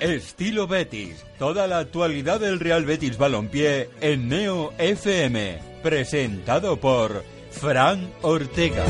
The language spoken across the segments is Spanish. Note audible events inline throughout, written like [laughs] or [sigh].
Estilo Betis. Toda la actualidad del Real Betis Balompié en Neo FM. Presentado por Fran Ortega.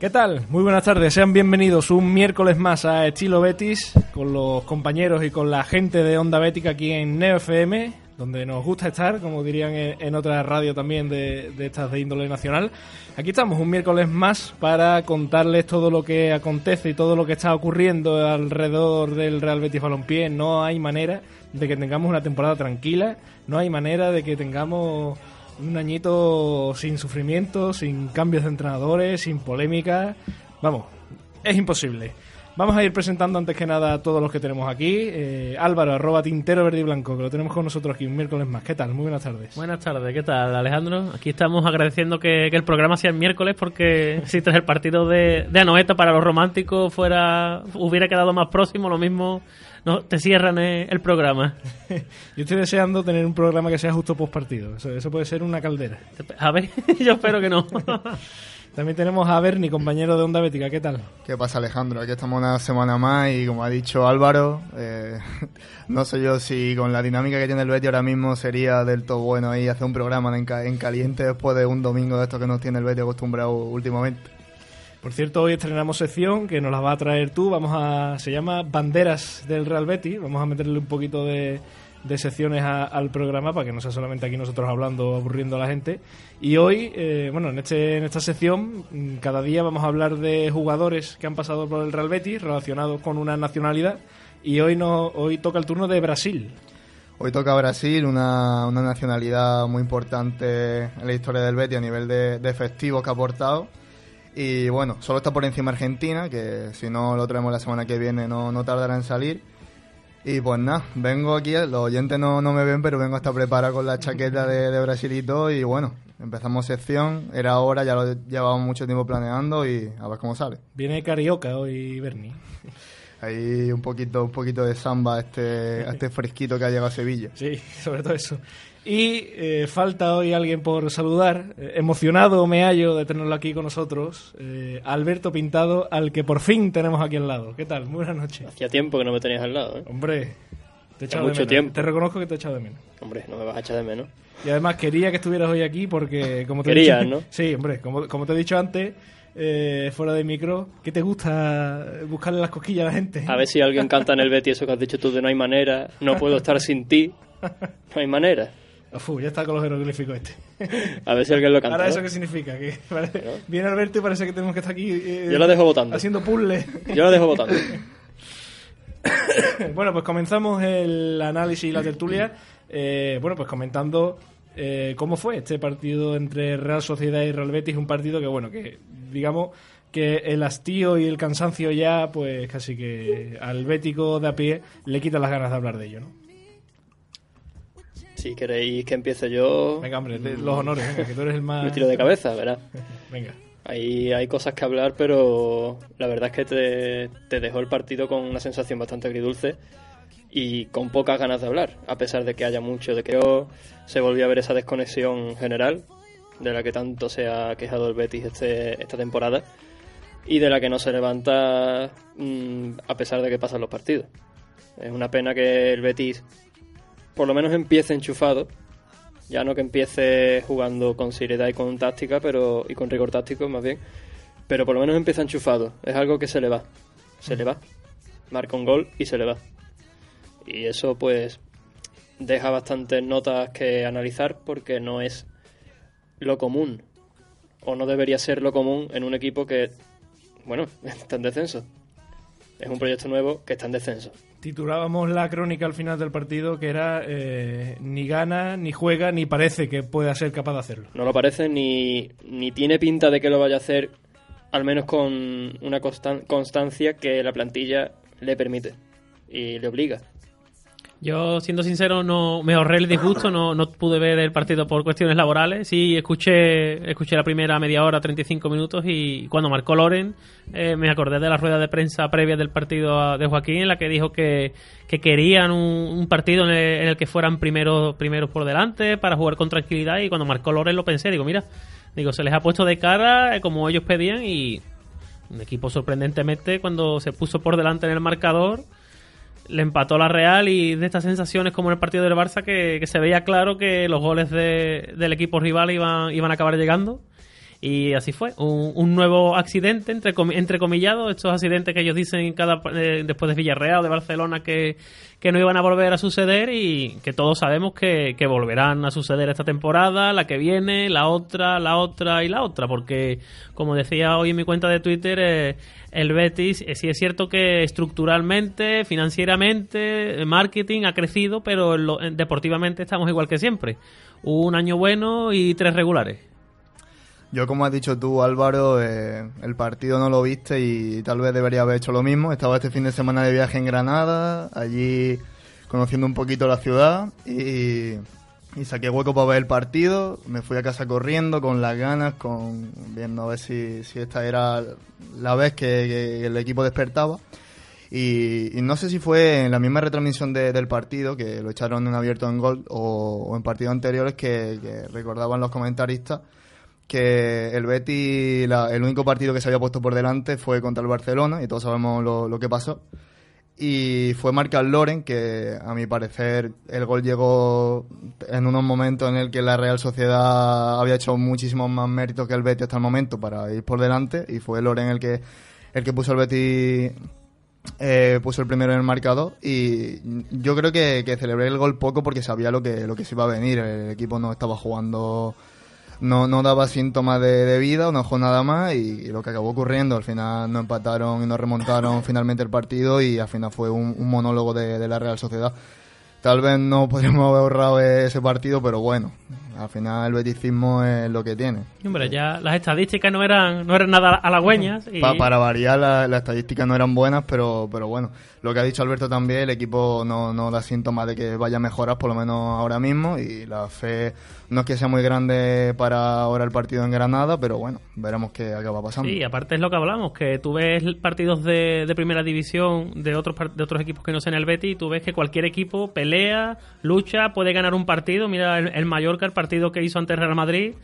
¿Qué tal? Muy buenas tardes, sean bienvenidos un miércoles más a Estilo Betis con los compañeros y con la gente de Onda Bética aquí en Neo FM, donde nos gusta estar, como dirían en, otra radio también de, de estas de índole nacional. Aquí estamos un miércoles más para contarles todo lo que acontece y todo lo que está ocurriendo alrededor del Real Betis Balompié. No hay manera de que tengamos una temporada tranquila, no hay manera de que tengamos un añito sin sufrimiento, sin cambios de entrenadores, sin polémica. Vamos, es imposible. Vamos a ir presentando antes que nada a todos los que tenemos aquí. Eh, Álvaro, arroba tintero verde y blanco, que lo tenemos con nosotros aquí un miércoles más. ¿Qué tal? Muy buenas tardes. Buenas tardes, ¿qué tal Alejandro? Aquí estamos agradeciendo que, que el programa sea el miércoles porque [laughs] si tras el partido de, de Anoeta para los románticos fuera hubiera quedado más próximo, lo mismo no te cierran eh, el programa. [laughs] Yo estoy deseando tener un programa que sea justo post partido. Eso, eso puede ser una caldera. A ver, [laughs] yo espero que no. También tenemos a Berni, compañero de Onda Bética. ¿Qué tal? ¿Qué pasa Alejandro? Aquí estamos una semana más y como ha dicho Álvaro, eh, [laughs] no sé yo si con la dinámica que tiene el Betty ahora mismo sería del todo bueno ahí hacer un programa en, ca- en caliente después de un domingo de estos que nos tiene el Betty acostumbrado últimamente. Por cierto, hoy estrenamos sección que nos la va a traer tú. Vamos a. Se llama Banderas del Real Betis. Vamos a meterle un poquito de, de secciones a- al programa para que no sea solamente aquí nosotros hablando, aburriendo a la gente. Y hoy, eh, bueno, en, este, en esta sección, mm, cada día vamos a hablar de jugadores que han pasado por el Real Betis relacionados con una nacionalidad. Y hoy, no, hoy toca el turno de Brasil. Hoy toca Brasil, una, una nacionalidad muy importante en la historia del Betty a nivel de, de que ha aportado. Y bueno, solo está por encima Argentina, que si no lo traemos la semana que viene no, no tardará en salir. Y pues nada, vengo aquí, los oyentes no, no me ven, pero vengo hasta preparado con la chaqueta de, de Brasil y bueno, empezamos sección, era hora, ya lo llevamos mucho tiempo planeando y a ver cómo sale. Viene Carioca hoy, Berni. Ahí un poquito, un poquito de samba este, [laughs] este fresquito que ha llegado a Sevilla. Sí, sobre todo eso. Y eh, falta hoy alguien por saludar. Eh, emocionado me hallo de tenerlo aquí con nosotros. eh, Alberto Pintado, al que por fin tenemos aquí al lado. ¿Qué tal? Muy buenas noches. Hacía tiempo que no me tenías al lado, ¿eh? Hombre, te he echado mucho de menos. tiempo. Te reconozco que te he echado de menos. Hombre, no me vas a echar de menos. Y además quería que estuvieras hoy aquí porque, como te he Querías, dicho, ¿no? Sí, hombre, como, como te he dicho antes, eh, fuera de micro, ¿qué te gusta buscarle las cosquillas a la gente? A ver si alguien canta en el Betty eso que has dicho tú de no hay manera, no puedo estar sin ti, [laughs] no hay manera. Uf, ya está con los jeroglíficos este. [laughs] A ver si alguien lo canta. Ahora. ¿eso qué significa? Que [laughs] parece- Viene Alberto y parece que tenemos que estar aquí. eh, Yo lo dejo votando. Haciendo puzzles. Yo lo dejo votando. [laughs] bueno, pues comenzamos el análisis y la tertulia. eh, bueno, pues comentando eh, cómo fue este partido entre Real Sociedad y Real Betis. Un partido que, bueno, que digamos que el hastío y el cansancio ya, pues casi que al bético de a pie le quita las ganas de hablar de ello, ¿no? Si queréis que empiece yo, Venga, hombre, los honores, venga, que tú eres el más. me tiro de cabeza, ¿verdad? [laughs] Venga. Hay, hay cosas que hablar, pero la verdad es que te, te dejó el partido con una sensación bastante agridulce y con pocas ganas de hablar, a pesar de que haya mucho, de que se volvió a ver esa desconexión general de la que tanto se ha quejado el Betis este, esta temporada y de la que no se levanta mm, a pesar de que pasan los partidos. Es una pena que el Betis por lo menos empiece enchufado, ya no que empiece jugando con seriedad y con táctica, pero y con rigor táctico más bien, pero por lo menos empieza enchufado. Es algo que se le va, se le va, marca un gol y se le va. Y eso pues deja bastantes notas que analizar porque no es lo común o no debería ser lo común en un equipo que, bueno, [laughs] está en descenso. Es un proyecto nuevo que está en descenso. Titulábamos la crónica al final del partido que era eh, ni gana, ni juega, ni parece que pueda ser capaz de hacerlo. No lo parece ni, ni tiene pinta de que lo vaya a hacer, al menos con una constan- constancia que la plantilla le permite y le obliga. Yo, siendo sincero, no me ahorré el disgusto, no, no pude ver el partido por cuestiones laborales. Sí, escuché, escuché la primera media hora, 35 minutos, y cuando marcó Loren, eh, me acordé de la rueda de prensa previa del partido de Joaquín, en la que dijo que, que querían un, un partido en el, en el que fueran primeros, primeros por delante para jugar con tranquilidad. Y cuando marcó Loren lo pensé, digo, mira, digo, se les ha puesto de cara eh, como ellos pedían y Un equipo sorprendentemente cuando se puso por delante en el marcador, le empató la Real y de estas sensaciones como en el partido del Barça que, se veía claro que los goles de- del equipo rival iban, iban a acabar llegando. Y así fue, un, un nuevo accidente, entre, comi- entrecomillado, estos accidentes que ellos dicen cada, eh, después de Villarreal, de Barcelona, que, que no iban a volver a suceder y que todos sabemos que, que volverán a suceder esta temporada, la que viene, la otra, la otra y la otra, porque como decía hoy en mi cuenta de Twitter, eh, el Betis eh, sí es cierto que estructuralmente, financieramente, marketing ha crecido, pero lo- en- deportivamente estamos igual que siempre. Un año bueno y tres regulares. Yo, como has dicho tú, Álvaro, eh, el partido no lo viste y tal vez debería haber hecho lo mismo. Estaba este fin de semana de viaje en Granada, allí conociendo un poquito la ciudad y, saqué hueco para ver el partido. Me fui a casa corriendo con las ganas, con viendo a ver si, si esta era la vez que, el equipo despertaba. Y, no sé si fue en la misma retransmisión de- del partido, que lo echaron en abierto en gol, o, o en partidos anteriores que recordaban los comentaristas que el Betis, la- el único partido que se había puesto por delante fue contra el Barcelona, y todos sabemos lo, lo que pasó. Y fue Marcal Loren, que a mi parecer el gol llegó en unos momentos en el que la Real Sociedad había hecho muchísimos más méritos que el Betis hasta el momento para ir por delante, y fue Loren el que, el que puso el Betis eh, puso el primero en el marcador y yo creo que, que celebré el gol poco porque sabía lo que, lo que se iba a venir. El equipo no estaba jugando, no, no daba síntomas de, de vida, no jugó nada más y, lo que acabó ocurriendo, al final no empataron y no remontaron finalmente el partido y al final fue un, monólogo de la Real Sociedad. Tal vez no podríamos haber ahorrado ese partido, pero bueno, al final el beticismo es lo que tiene. Hombre, ya las estadísticas no eran, no eran nada halagüeñas. Y... Pa- para variar, la- las estadísticas no eran buenas, pero, pero bueno, lo que ha dicho Alberto también, el equipo no, no da síntomas de que vaya a mejorar, por lo menos ahora mismo, y la fe no es que sea muy grande para ahora el partido en Granada, pero bueno, veremos qué acaba pasando. Sí, aparte es lo que hablamos, que tú ves partidos de, de primera división de otros de otros equipos que no sean el Betis y tú ves que cualquier equipo pelea, lucha, puede ganar un partido. Mira el, Mallorca, el partido que hizo ante Real Madrid,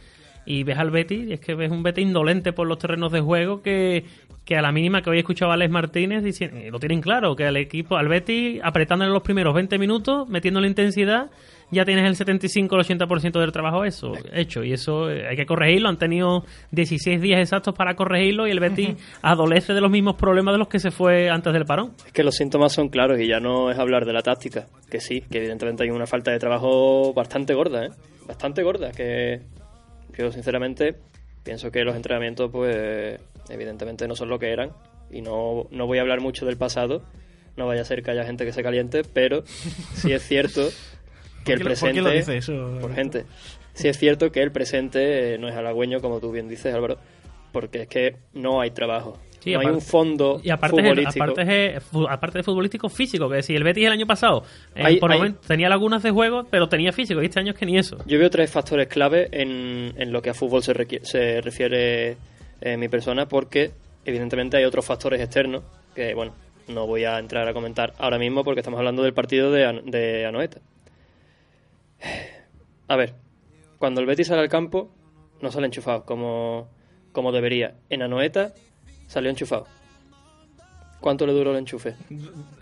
y ves al Betis y es que ves un Betis indolente por los terrenos de juego que, que a la mínima que hoy he escuchado a Alex Martínez diciendo, eh, lo tienen claro, que al equipo, al Betis apretándole los primeros 20 minutos, metiéndole intensidad, ya tienes el 75 o el 80% del trabajo eso, hecho. Y eso eh, hay que corregirlo. Han tenido 16 días exactos para corregirlo y el Betis [laughs] adolece de los mismos problemas de los que se fue antes del parón. Es que los síntomas son claros y ya no es hablar de la táctica, que sí, que evidentemente hay una falta de trabajo bastante gorda, ¿eh? Bastante gorda, que yo sinceramente pienso que los entrenamientos pues evidentemente no son lo que eran y no, no voy a hablar mucho del pasado, no vaya a ser que haya gente que se caliente, pero sí es cierto [laughs] que el ¿Por qué lo- por presente... qué lo dice eso? Por gente. Sí es cierto que el presente no es halagüeño, como tú bien dices, Álvaro, porque es que no hay trabajo. Sí, no hay un fondo Y aparte, es, futbolístico. aparte, es, fu- aparte de futbolístico físico, que si el Betis el año pasado eh, Hay- por hay- momento tenía lagunas de juego, pero tenía físico, y este año es que ni eso. Yo veo tres factores clave en, en lo que a fútbol se, requi- se refiere eh, mi persona, porque evidentemente hay otros factores externos que, bueno, no voy a entrar a comentar ahora mismo porque estamos hablando del partido de, de Anoeta. A ver, cuando el Betis sale al campo, no sale enchufado como, como debería. En Anoeta salió enchufado. ¿Cuánto le duró el enchufe?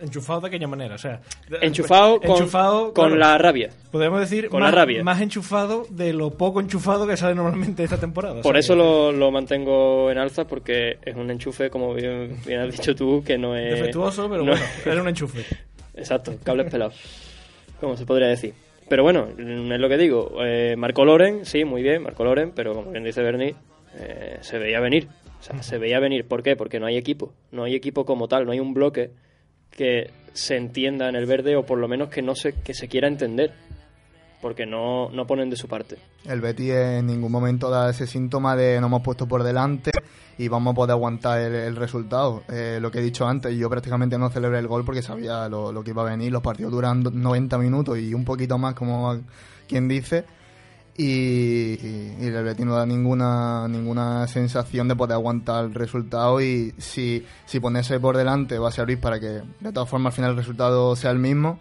Enchufado de aquella manera, o sea... Enchufado con, enchufado, con claro, la rabia. Podemos decir con más, la rabia. más enchufado de lo poco enchufado que sale normalmente esta temporada. o Por sea eso que- lo, lo mantengo en alza, porque es un enchufe, como bien, bien has dicho tú, que no es... Defectuoso, pero no- bueno, era un enchufe. [laughs] Exacto, cables pelados, como se podría decir. Pero bueno, es lo que digo. Eh, Marco Loren, sí, muy bien, Marco Loren, pero como bien dice Bernie, eh, se veía venir. O sea, se veía venir. ¿Por qué? Porque no hay equipo. No hay equipo como tal, no hay un bloque que se entienda en el verde o por lo menos que no se, que se quiera entender. Porque no, no ponen de su parte. El Betis en ningún momento da ese síntoma de nos hemos puesto por delante y vamos a poder aguantar el, resultado. Eh, lo que he dicho antes, yo prácticamente no celebré el gol porque sabía lo, lo que iba a venir. Los partidos duran do- 90 minutos y un poquito más, como quien dice. Y el Betis no da ninguna, ninguna sensación de poder aguantar el resultado y si, si ponerse por delante va a servir para que de todas formas al final el resultado sea el mismo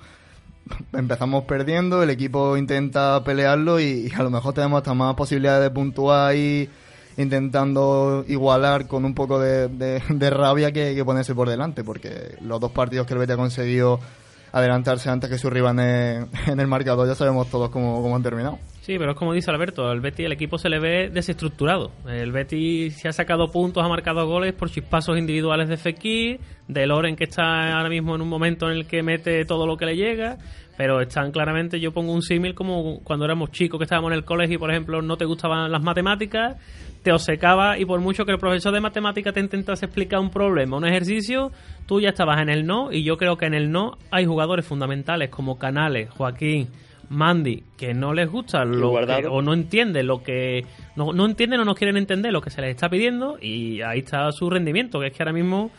empezamos perdiendo, el equipo intenta pelearlo y, a lo mejor tenemos hasta más posibilidades de puntuar y, intentando igualar con un poco de, rabia que, que ponerse por delante, porque los dos partidos que el Betis ha conseguido adelantarse antes que su rival [laughs] en, el marcador ya sabemos todos cómo, cómo han terminado. Sí, pero es como dice Alberto, el Betis, el equipo se le ve desestructurado. El Betis se ha sacado puntos, ha marcado goles por chispazos individuales de Fekir, de Loren que está ahora mismo en un momento en el que mete todo lo que le llega, pero están claramente, yo pongo un símil como cuando éramos chicos que estábamos en el colegio y por ejemplo no te gustaban las matemáticas, te obcecaba y por mucho que el profesor de matemáticas te intentase explicar un problema, un ejercicio, tú ya estabas en el no. Y yo creo que en el no hay jugadores fundamentales como Canales, Joaquín, Mandy, que no les gusta lo que, o no entienden lo que no, no entienden o no quieren entender lo que se les está pidiendo. Y ahí está su rendimiento, que es que ahora mismo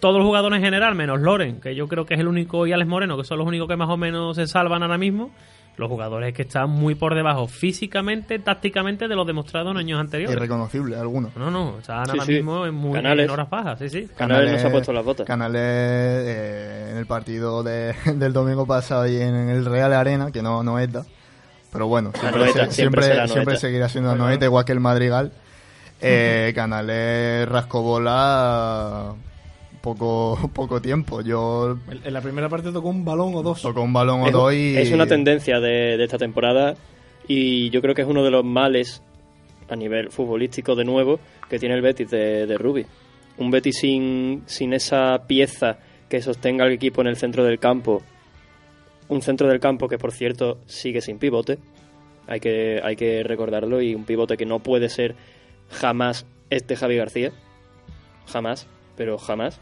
todos los jugadores en general, menos Loren, que yo creo que es el único, y Alex Moreno, que son los únicos que más o menos se salvan ahora mismo, los jugadores que están muy por debajo físicamente, tácticamente, de los demostrados en años anteriores. Irreconocible algunos. No, no, están Sí, ahora sí. mismo en, muy, Canales. en horas bajas, sí, sí. Canales no se ha puesto las botas. Canales eh, en el partido de- [laughs] del domingo pasado y en el Real Arena, que no, no ETA. Pero bueno, siempre, Noeta, se- siempre siempre, será siempre Noeta. seguirá siendo la Noeta, igual que el Madrigal. Eh, Canales rascó bola poco, [laughs] poco tiempo. Yo En la primera parte tocó un balón o dos. tocó un balón o es, dos y... es una tendencia de, de esta temporada y yo creo que es uno de los males a nivel futbolístico de nuevo que tiene el Betis de, de Rubi. Un Betis sin, sin esa pieza que sostenga al equipo en el centro del campo. Un centro del campo que, por cierto, sigue sin pivote. Hay que, hay que recordarlo. Y un pivote que no puede ser jamás este Javi García. Jamás, pero jamás.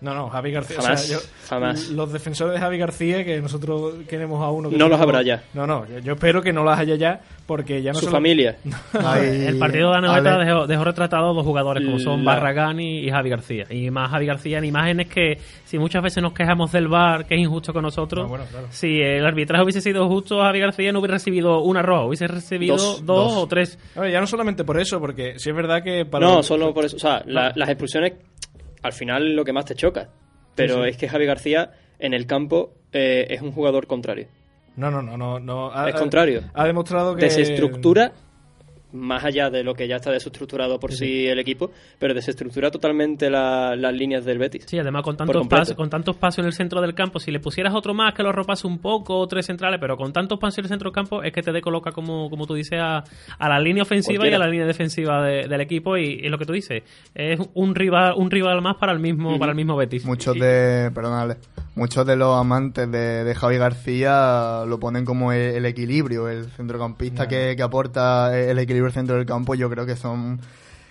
No, no, Javi García. Jamás, o sea, yo- jamás. Los defensores de Javi García, que nosotros queremos a uno. que No los habrá ya. No, no, yo, yo espero que no las haya ya, porque ya no Su solo- familia. [laughs] El partido de Anoeta Ale- dejó, dejó retratados dos jugadores como son La- Barragán y, y Javi García. Y más Javi García en imágenes que, si muchas veces nos quejamos del VAR, que es injusto con nosotros, bueno, claro. si el arbitraje hubiese sido justo, Javi García no hubiera recibido una roja, hubiese recibido dos, Dos, o tres. A ver, ya no solamente por eso, porque sí es verdad que para. No, solo por eso. O sea, la- las expulsiones, al final lo que más te choca. Pero sí. es que Javi García en el campo eh, es un jugador contrario. No, no, no, no. no. Ha- Es contrario. Ha demostrado que. Desestructura, más allá de lo que ya está desestructurado por sí, el equipo, pero desestructura totalmente la- las líneas del Betis. Sí, además con tantos, pasos, con tantos pasos en el centro del campo, si le pusieras otro más que lo ropase un poco, o tres centrales, pero con tantos pasos en el centro del campo es que te decoloca, como, como tú dices, a, a la línea ofensiva y a la línea defensiva de- del equipo. Y, y lo que tú dices, es un rival un rival más para el mismo para el mismo Betis. Muchos Y- de, perdónale, muchos de los amantes de, de Javi García lo ponen como el, el equilibrio, el centrocampista que, que aporta el equilibrio al centro del campo. Yo creo que son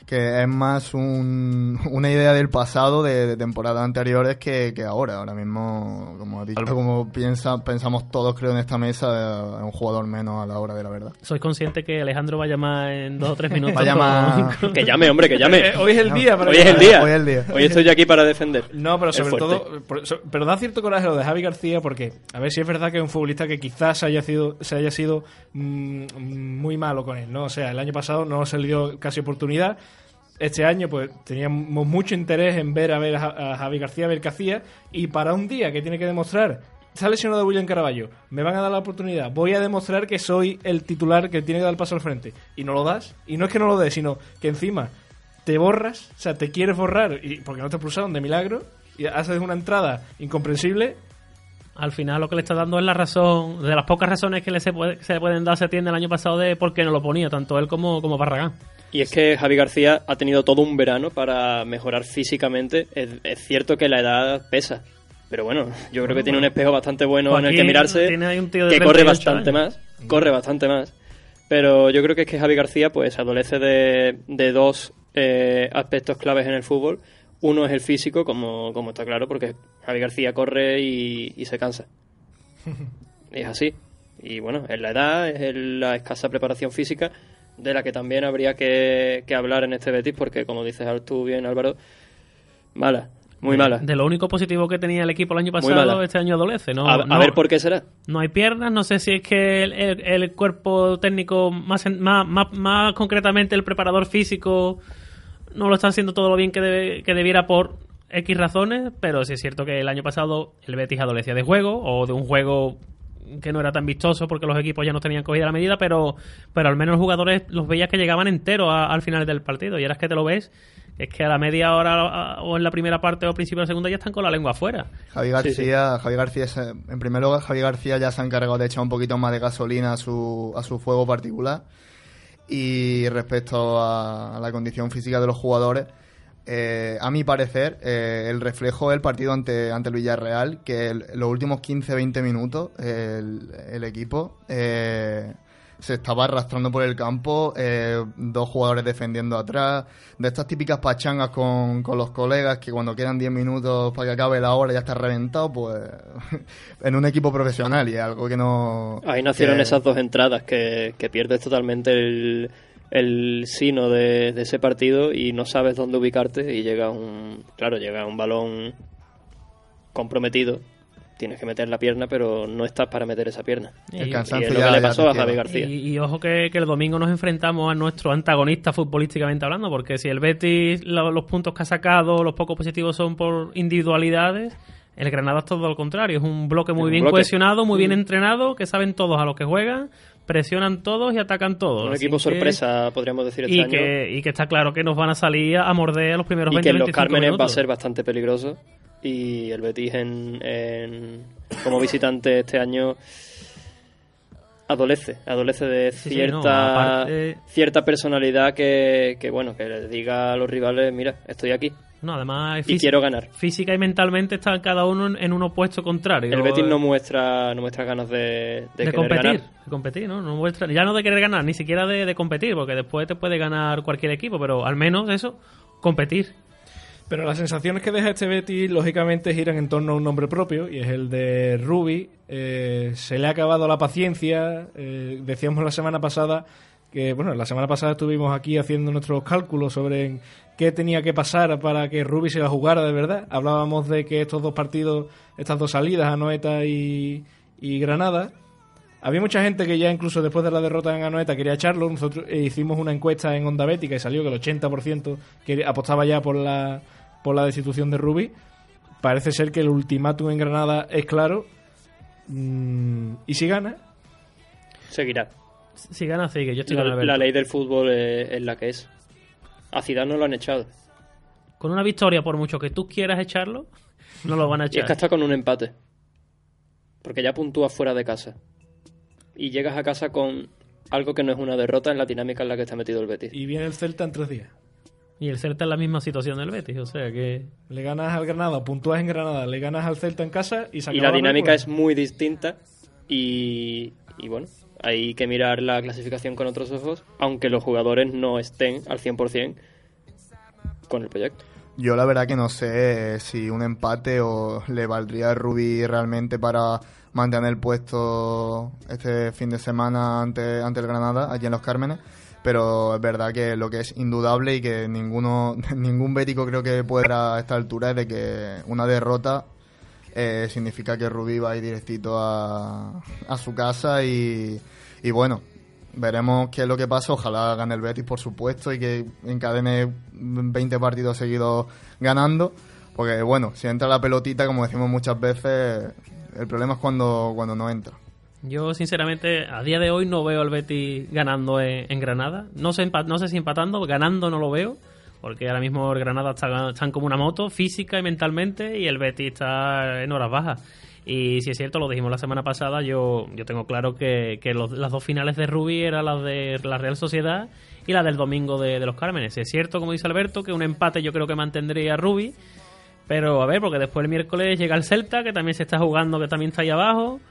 que es más un- [laughs] una idea del pasado de, de temporadas anteriores que, que ahora. Ahora mismo, como ha dicho, como piensa, pensamos todos creo en esta mesa, es un jugador menos a la hora de la verdad. Sois consciente que Alejandro va a llamar en dos o tres minutos. Va a llamar- con- [laughs] [laughs] Que llame, hombre, que llame. Eh, hoy es el día para Hoy es el día. Hoy es el día. Hoy estoy yo aquí para defender. No, pero sobre todo, por- so- pero da cierto coraje lo de Javi García porque, a ver si es verdad que es un futbolista que quizás haya sido, se haya sido mm, muy malo con él, ¿no? O sea, el año pasado no se le dio casi oportunidad. Este año, pues, teníamos mucho interés en ver a ver a, Ja- a Javi García, a ver qué hacía. Y para un día que tiene que demostrar, está lesionado William Caraballo, me van a dar la oportunidad, voy a demostrar que soy el titular que tiene que dar el paso al frente. Y no lo das. Y no es que no lo des, sino que encima te borras, o sea, te quieres borrar y porque no te expulsaron de milagro y haces una entrada incomprensible. Al final lo que le está dando es la razón, de las pocas razones que le se, puede- se le pueden dar a Setién el año pasado de por qué no lo ponía, tanto él como, como Barragán. Y es que Javi García ha tenido todo un verano para mejorar físicamente. Es, es cierto que la edad pesa. Pero bueno, yo creo que tiene un espejo bastante bueno en el que mirarse. tiene un tío de que corre 38 bastante años. más. Corre bastante más. Pero yo creo que es que Javi García pues adolece de, de dos eh, aspectos claves en el fútbol. Uno es el físico, como, como está claro, porque Javi García corre y, y se cansa. [laughs] es así. Y bueno, es la edad, es el- la escasa preparación física, de la que también habría que, que hablar en este Betis, porque como dices tú bien, Álvaro, mala, muy mala. De lo único positivo que tenía el equipo el año pasado, este año adolece. No, a, a no- ver por qué será. No hay piernas, no sé si es que el, el- el cuerpo técnico, más, en- más, más, más concretamente el preparador físico, no lo está haciendo todo lo bien que, debe- que debiera por X razones, pero sí es cierto que el año pasado el Betis adolecía de juego o de un juego que no era tan vistoso porque los equipos ya no tenían cogida la medida, pero, pero al menos los jugadores los veías que llegaban enteros a- al final del partido. Y ahora es que te lo ves, es que a la media hora a- o en la primera parte o al principio de la segunda ya están con la lengua afuera. Javi Sí, García, Javi García es, eh, en primer lugar, Javi García ya se ha encargado de echar un poquito más de gasolina a su, a su fuego particular. Y respecto a, la condición física de los jugadores, eh, a mi parecer, eh, el reflejo del partido ante, ante el Villarreal, que los últimos 15-20 minutos el, el equipo eh, se estaba arrastrando por el campo, eh, dos jugadores defendiendo atrás, de estas típicas pachangas con, con los colegas que cuando quedan 10 minutos para que acabe la hora ya está reventado, pues [laughs] en un equipo profesional y es algo que no... Ahí nacieron que- esas dos entradas que, que pierdes totalmente el, el sino de, de ese partido y no sabes dónde ubicarte y llega un claro llega un balón comprometido tienes que meter la pierna pero no estás para meter esa pierna El Y- cansancio y es lo ya- que le pasó a. Javi García Y, y ojo que, que el domingo nos enfrentamos a nuestro antagonista futbolísticamente hablando, porque si el Betis lo- los puntos que ha sacado, los pocos positivos son por individualidades, el Granada es todo lo contrario, es un bloque muy un bien bloque. cohesionado, muy bien Mm. entrenado, que saben todos a lo que juegan, presionan todos y atacan todos. un Así equipo que- sorpresa podríamos decir este Y año que, y que está claro que nos van a salir a morder a los primeros y 20 que en los 25 Cármenes va a ser bastante peligroso y el Betis en, en- como visitante este año adolece adolece de Sí, sí, cierta no, aparte- cierta personalidad que, que bueno que le diga a los rivales mira estoy aquí No, además, y quiero ganar física y mentalmente están cada uno en, un opuesto contrario. el Betis Eh, no muestra no muestra ganas de, de, competir, ganar de competir, ¿no? No muestra- ya no de querer ganar, ni siquiera de, de competir, porque después te puede ganar cualquier equipo, pero al menos eso, competir. Pero las sensaciones que deja este Betis, lógicamente, giran en torno a un nombre propio, y es el de Rubi. Eh, se le ha acabado la paciencia. eh, decíamos la semana pasada que, bueno, la semana pasada estuvimos aquí haciendo nuestros cálculos sobre qué tenía que pasar para que Rubi se la jugara de verdad. Hablábamos de que estos dos partidos, estas dos salidas, Anoeta y, Granada, había mucha gente que ya incluso después de la derrota en Anoeta quería echarlo. Nosotros eh, hicimos una encuesta en Onda Bética y salió que el 80% que apostaba ya por la, por la destitución de Rubi. Parece ser que el ultimátum en Granada es claro. Mm, y si gana, seguirá Si gana, sigue. Yo estoy la, con la ley del fútbol es, es la que es a Zidane no lo han echado Con una victoria, por mucho que tú quieras echarlo, no lo van a [laughs] y es echar. que hasta con un empate porque ya puntúas fuera de casa y llegas a casa con algo que no es una derrota en la dinámica en la que está metido el Betis y viene el Celta en tres días. Y el Celta en la misma situación del Betis, o sea que... Le ganas al Granada, puntúas en Granada, le ganas al Celta en casa y se y acaba la dinámica es muy distinta y, y bueno, hay que mirar la clasificación con otros ojos, aunque los jugadores no estén al 100% con el proyecto. Yo la verdad que no sé si un empate o le valdría a Rubí realmente para mantener el puesto este fin de semana ante, ante el Granada, allí en Los Cármenes. Pero es verdad que lo que es indudable y que ninguno [laughs] ningún bético creo que pueda a esta altura es de que una derrota eh, significa que Rubí va a ir directito a, a su casa y, y bueno, veremos qué es lo que pasa. Ojalá gane el Betis, por supuesto, y que encadene 20 partidos seguidos ganando. Porque bueno, si entra la pelotita, como decimos muchas veces, el problema es cuando, cuando no entra. Yo, sinceramente, a día de hoy no veo al Betis ganando en, Granada. No sé, no sé si empatando, ganando no lo veo. Porque ahora mismo el Granada está, están como una moto, física y mentalmente, y el Betis está en horas bajas. Y si es cierto, lo dijimos la semana pasada, yo, yo tengo claro que, que las dos finales de Rubí eran las de la Real Sociedad y la del domingo de, de los Cármenes. Si es cierto, como dice Alberto, que un empate yo creo que mantendría a Rubí. Pero a ver, porque después el miércoles llega el Celta, que también se está jugando, que también está ahí abajo.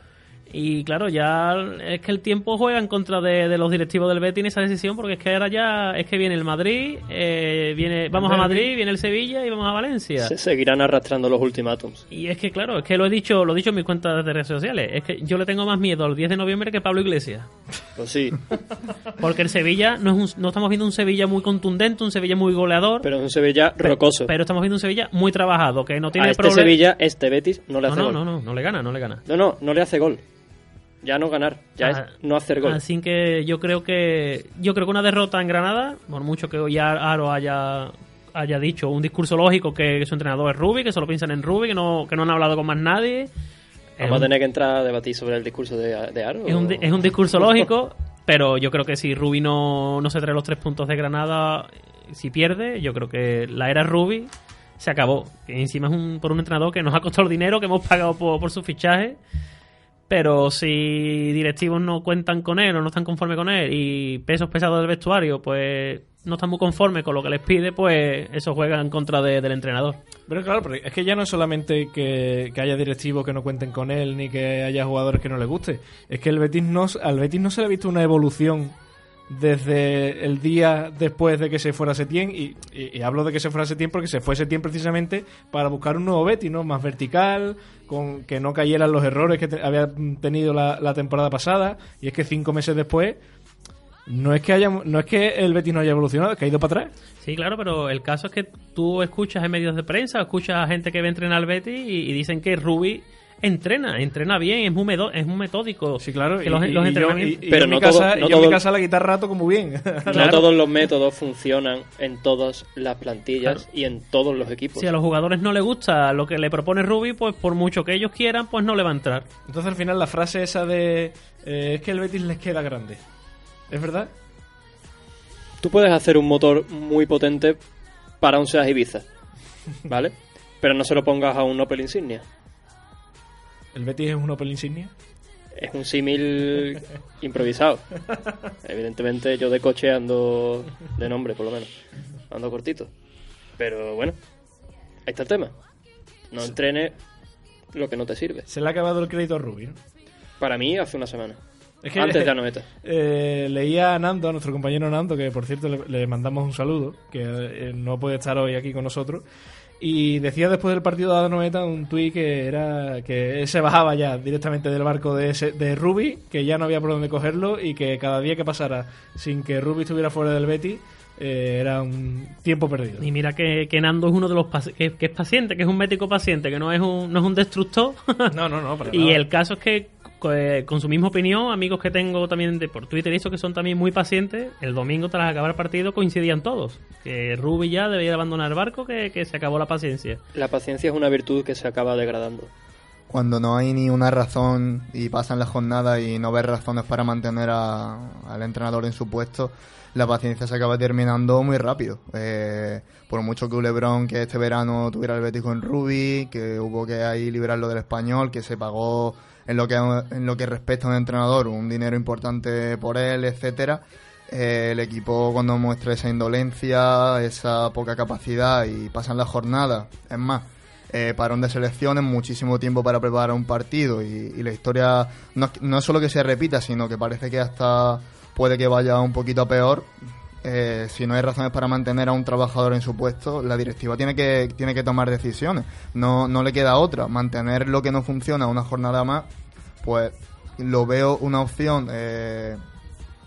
Y claro, ya es que el tiempo juega en contra de, de los directivos del Betis en esa decisión, porque es que ahora ya es que viene el Madrid, eh, viene vamos a. Madrid, viene el Sevilla y vamos a Valencia. Se seguirán arrastrando los ultimátums. Y es que claro, es que lo he dicho, lo he dicho en mis cuentas de redes sociales, es que yo le tengo más miedo al 10 de noviembre que Pablo Iglesias. Pues sí, [laughs] Porque el Sevilla no es un- no estamos viendo un Sevilla muy contundente, un Sevilla muy goleador, pero es un Sevilla rocoso. pero estamos viendo un Sevilla muy trabajado, que no tiene a este problema. Sevilla, este Betis no le No, hace no, gol. no, no, no le gana, no le gana. No, no, no le hace gol. Ya no ganar, ya Ah, es no hacer gol. Así que yo creo que yo creo que una derrota en Granada, por mucho que ya Aro haya haya dicho un discurso lógico que su entrenador es Rubi, que solo piensan en Rubi, que no que no han hablado con más nadie. Vamos a tener que entrar a debatir sobre el discurso de, de Aro. Es un, es un discurso [laughs] lógico, pero yo creo que si Rubi no, no se trae los tres puntos de Granada, si pierde, yo creo que la era Rubi se acabó. Y encima es un, por un entrenador que nos ha costado el dinero que hemos pagado por, por su fichaje. Pero si directivos no cuentan con él o no están conformes con él y pesos pesados del vestuario, pues no están muy conformes con lo que les pide, pues eso juega en contra de- del entrenador. Pero claro, pero es que ya no es solamente que, que haya directivos que no cuenten con él ni que haya jugadores que no les guste. Es que el Betis no, al Betis no se le ha visto una evolución desde el día después de que se fuera Setién y, y- hablo de que se fuera Setién porque se fue Setién precisamente para buscar un nuevo Betis, ¿no? Más vertical, con que no cayeran los errores que te- había tenido la, la temporada pasada y es que cinco meses después no es que haya no es que el Betis no haya evolucionado, es que ha ido para atrás. Sí, claro, pero el caso es que tú escuchas en medios de prensa, escuchas a gente que ve entrenar al Betis y, y dicen que Rubi entrena, entrena bien, es muy, es muy metódico. Sí, claro. Que los, y, los y yo, Pero en mi no casa, todo- no yo en mi casa la guitarra rato como bien. [laughs] [laughs] No Claro. todos los métodos funcionan en todas las plantillas Claro. y en todos los equipos. Si a los jugadores no les gusta lo que le propone Rubi, pues por mucho que ellos quieran, pues no le va a entrar. Entonces al final la frase esa de eh, es que el Betis les queda grande. ¿Es verdad? Tú puedes hacer un motor muy potente para un Seat Ibiza, ¿vale? [laughs] Pero no se lo pongas a un Opel Insignia. ¿El Betis es un Opel Insignia? Es un símil improvisado. Evidentemente yo de coche ando de nombre, por lo menos. Ando cortito. Pero bueno, ahí está el tema. No entrene lo que no te sirve. Se le ha acabado el crédito a Rubio. Para mí hace una semana. Es que- Antes [laughs] de Anoeta. Eh, leía a Nando, a nuestro compañero Nando, que por cierto le, le mandamos un saludo, que eh, no puede estar hoy aquí con nosotros. Y decía después del partido de Anoeta un tuit que era que se bajaba ya directamente del barco de, ese, de Rubi, que ya no había por dónde cogerlo y que cada día que pasara sin que Rubi estuviera fuera del Betis eh, era un tiempo perdido. Y mira que, que Nando es uno de los que, que es paciente, que es un médico paciente, que no es un, no es un destructor. No, no, no. para [laughs] y nada. el caso es que con su misma opinión, amigos que tengo también de por Twitter y eso que son también muy pacientes, el domingo tras acabar el partido coincidían todos. Que Rubi ya debía abandonar el barco, que, que se acabó la paciencia. La paciencia es una virtud que se acaba degradando. Cuando no hay ni una razón y pasan la jornada y no ves razones para mantener a- al entrenador en su puesto, la paciencia se acaba terminando muy rápido. Eh, por mucho que Lebron que este verano tuviera el Betis con Rubi, que hubo que ahí liberarlo del español, que se pagó en lo que en lo que respecta a un entrenador un dinero importante por él, etcétera. eh, el equipo cuando muestra esa indolencia, esa poca capacidad y pasan la jornada, es más, eh, parón de selecciones, muchísimo tiempo para preparar un partido y, la historia no, no solo que se repita, sino que parece que hasta puede que vaya un poquito a peor. Eh, si no hay razones para mantener a un trabajador en su puesto, la directiva tiene que, tiene que tomar decisiones. No, no le queda otra. Mantener lo que no funciona una jornada más, pues lo veo una opción eh,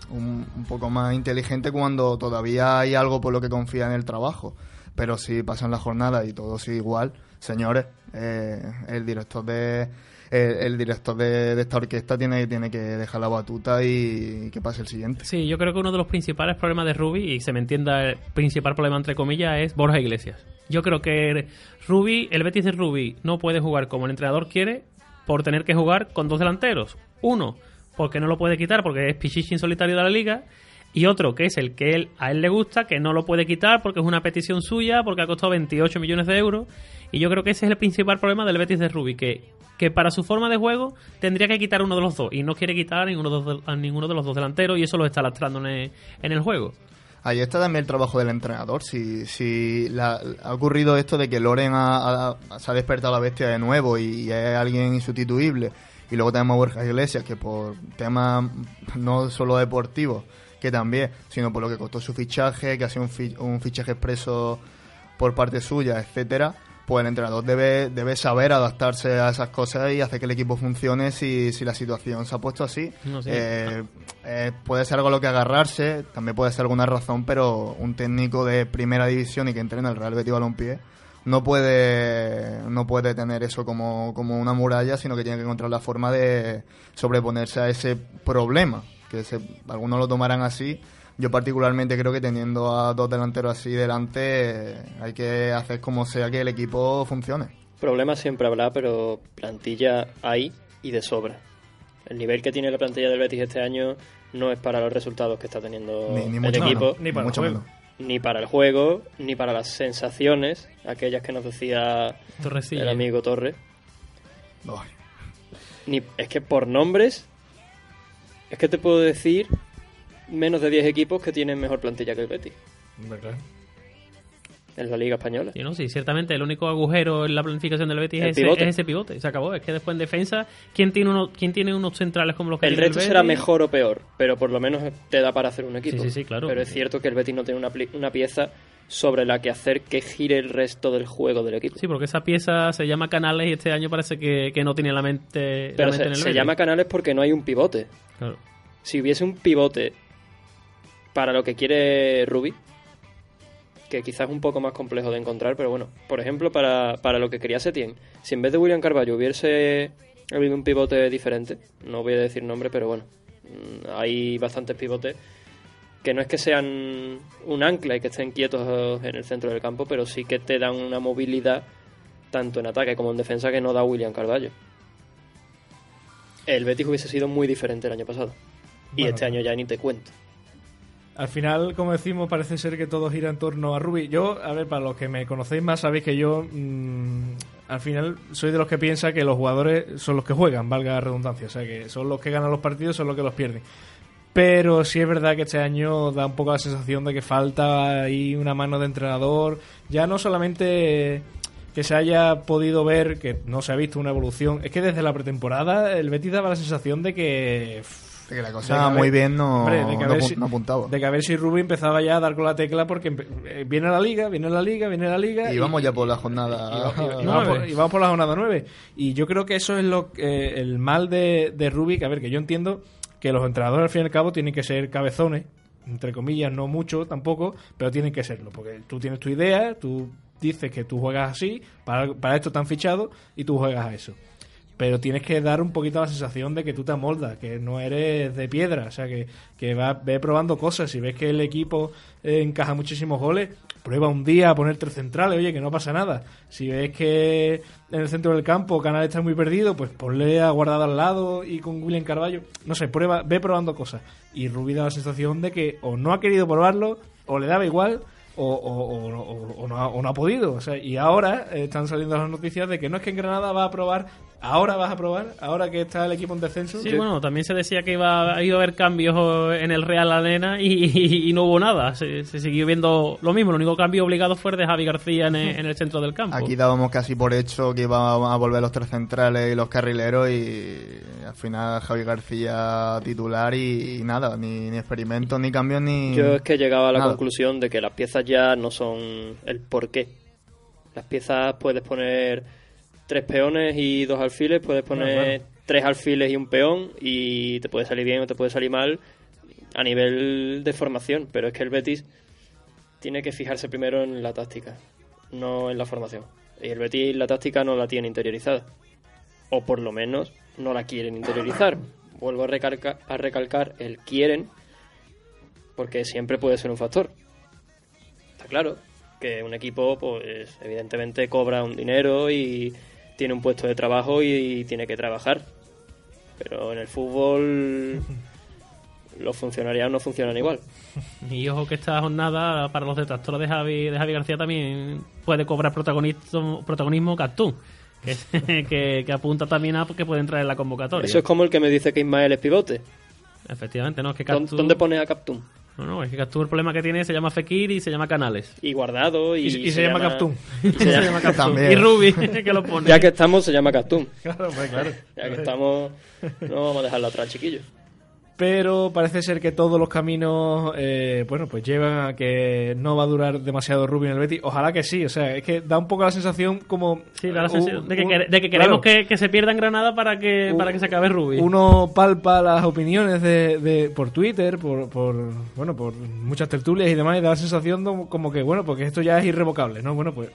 un, un poco más inteligente cuando todavía hay algo por lo que confía en el trabajo. Pero si pasan la jornada y todo sigue igual, señores, eh, el director de el, el director de, esta orquesta tiene, que dejar la batuta y, que pase el siguiente. Sí, yo creo que uno de los principales problemas de Rubi, y se me entienda el principal problema entre comillas, es Borja Iglesias. Yo creo que Rubi, el Betis de Rubi, no puede jugar como el entrenador quiere por tener que jugar con dos delanteros. Uno, porque no lo puede quitar porque es Pichichi solitario de la liga. Y otro, que es el que él, a él le gusta, que no lo puede quitar porque es una petición suya, porque ha costado 28 millones de euros. Y yo creo que ese es el principal problema del Betis de Rubi, que, que para su forma de juego tendría que quitar uno de los dos. Y no quiere quitar a ninguno de ninguno de los dos delanteros y eso lo está lastrando en el, juego. Ahí está también el trabajo del entrenador. Si, si la- ha ocurrido esto de que Loren ha, se ha despertado la bestia de nuevo y, y es alguien insustituible, y luego tenemos a Borja Iglesias, que por temas no solo deportivos, que también, sino por lo que costó su fichaje, que ha sido un, fi- un fichaje expreso por parte suya, etcétera, pues el entrenador debe, debe saber adaptarse a esas cosas y hacer que el equipo funcione si, si la situación se ha puesto así. No sé. Eh, eh, puede ser algo a lo que agarrarse, también puede ser alguna razón, pero un técnico de primera división y que entrena el Real Betis Balompié no puede no puede tener eso como, como una muralla, sino que tiene que encontrar la forma de sobreponerse a ese problema, que se, algunos lo tomarán así. Yo particularmente creo que teniendo a dos delanteros así delante hay que hacer como sea que el equipo funcione. Problemas siempre habrá, pero plantilla hay y de sobra. El nivel que tiene la plantilla del Betis este año no es para los resultados que está teniendo Ni- ni el equipo, menos, ni para el juego. menos. ni para el juego, ni para las sensaciones, aquellas que nos decía Torrecilla. el amigo Torre. Ay, Ni, es que por nombres, es que te puedo decir menos de 10 equipos que tienen mejor plantilla que el Betis en la Liga Española. Sí, no, sí, ciertamente el único agujero en la planificación del Betis El es ese, pivote. es ese pivote. Se acabó. Es que después en defensa, ¿quién tiene, uno, quién tiene unos centrales como los que El tiene resto Betis? será mejor o peor, pero por lo menos te da para hacer un equipo. Sí, sí, sí, claro. Pero es cierto que el Betis no tiene una, una pieza sobre la que hacer que gire el resto del juego del equipo. Sí, porque esa pieza se llama Canales y este año parece que, que no tiene la mente, la pero mente se, en el se llama Canales porque no hay un pivote. Claro. Si hubiese un pivote para lo que quiere Ruby, que quizás es un poco más complejo de encontrar, pero bueno, por ejemplo, para, para lo que quería Setien, si en vez de William Carballo hubiese habido un pivote diferente, no voy a decir nombre, pero bueno, mm, hay bastantes pivotes que no es que sean un ancla y que estén quietos en el centro del campo, pero sí que te dan una movilidad tanto en ataque como en defensa que no da William Carballo. El Betis hubiese sido muy diferente el año pasado. Y este año ya ni te cuento. Al final, como decimos, parece ser que todo gira en torno a Ruby. Yo, a ver, para los que me conocéis más, sabéis que yo, mm, al final, soy de los que piensa que los jugadores son los que juegan, valga la redundancia. O sea, que son los que ganan los partidos, son los que los pierden. Pero sí es verdad que este año da un poco la sensación de que falta ahí una mano de entrenador. Ya no solamente que se haya podido ver, que no se ha visto una evolución. Es que desde la pretemporada el Betis daba la sensación de que... de que la cosa que muy ver- bien no, hombre, de que a no si- no apuntaba. de que a ver si Rubí empezaba ya a dar con la tecla porque eh, viene la liga, viene la liga, viene la liga. Y vamos ya por la jornada. y y- y [laughs] vamos por, y vamos por la jornada 9. Y yo creo que eso es lo que- el mal de, de Rubik. A ver, que yo entiendo que los entrenadores al fin y al cabo tienen que ser cabezones, entre comillas, no mucho tampoco, pero tienen que serlo. Porque tú tienes tu idea, tú dices que tú juegas así, para, para esto te han fichado y tú juegas a eso. Pero tienes que dar un poquito la sensación de que tú te amoldas, que no eres de piedra, o sea, que, que va, ve probando cosas. Si ves que el equipo eh, encaja muchísimos goles, prueba un día a poner tres centrales, oye, que no pasa nada. Si ves que en el centro del campo Canal está muy perdido, pues ponle a guardar al lado y con William Carballo. No sé, prueba, ve probando cosas. Y Rubí da la sensación de que o no ha querido probarlo, o le daba igual, o, o- no, ha, o podido. Sea, y ahora eh, están saliendo las noticias de que no es que en Granada va a probar, ahora vas a probar, ahora que está el equipo en descenso. Sí, bueno, también se decía que iba, iba a haber cambios en el Real Arena y, y- y no hubo nada. Se, se siguió viendo lo mismo. El único cambio obligado fue el de Javi García en el, en el centro del campo. Aquí dábamos casi por hecho que iban a volver los tres centrales y los carrileros y al final Javi García titular y, y nada, ni, ni experimentos, ni cambios, ni... Yo es que llegaba a la Nada. conclusión de que las piezas ya no son el porqué. Las piezas puedes poner tres peones y dos alfiles, puedes poner tres alfiles y un peón y te puede salir bien o te puede salir mal a nivel de formación. Pero es que el Betis tiene que fijarse primero en la táctica, no en la formación. Y el Betis la táctica no la tiene interiorizada. O por lo menos no la quieren interiorizar. Vuelvo a, recalca- a recalcar el quieren porque siempre puede ser un factor. Está claro que un equipo, pues evidentemente cobra un dinero y tiene un puesto de trabajo y, tiene que trabajar. Pero en el fútbol [laughs] los funcionarios no funcionan igual. [laughs] Y ojo que esta jornada, para los detractores de Javi, de Javi García, también puede cobrar protagonismo, protagonismo que, [laughs] que, que apunta también a que puede entrar en la convocatoria. Eso es como el que me dice que Ismael es pivote. Efectivamente, ¿no? Es que ¿Dónde, Castún... dónde pone a Captum? No, no, es que Castún el problema que tiene se llama Fekir y se llama Canales. Y guardado y, Y- [laughs] y se llama [laughs] Captum. y se llama- También. Y Rubi, [laughs] que lo pone. ya que estamos, se llama Captum. Claro, pues claro. Ya que estamos, no vamos a dejarlo atrás, chiquillos. Pero parece ser que todos los caminos, eh, bueno, pues llevan a que no va a durar demasiado Rubio en el Betis. Ojalá que sí, o sea, es que da un poco la sensación como... Sí, da la uh, de que, un- quere- de que claro, queremos que, que se pierda en Granada para que, u- para que se acabe Rubi. Uno palpa las opiniones de, de- por Twitter, por, por, bueno, por muchas tertulias y demás, y da la sensación de- como que, bueno, porque esto ya es irrevocable, ¿no? Bueno, pues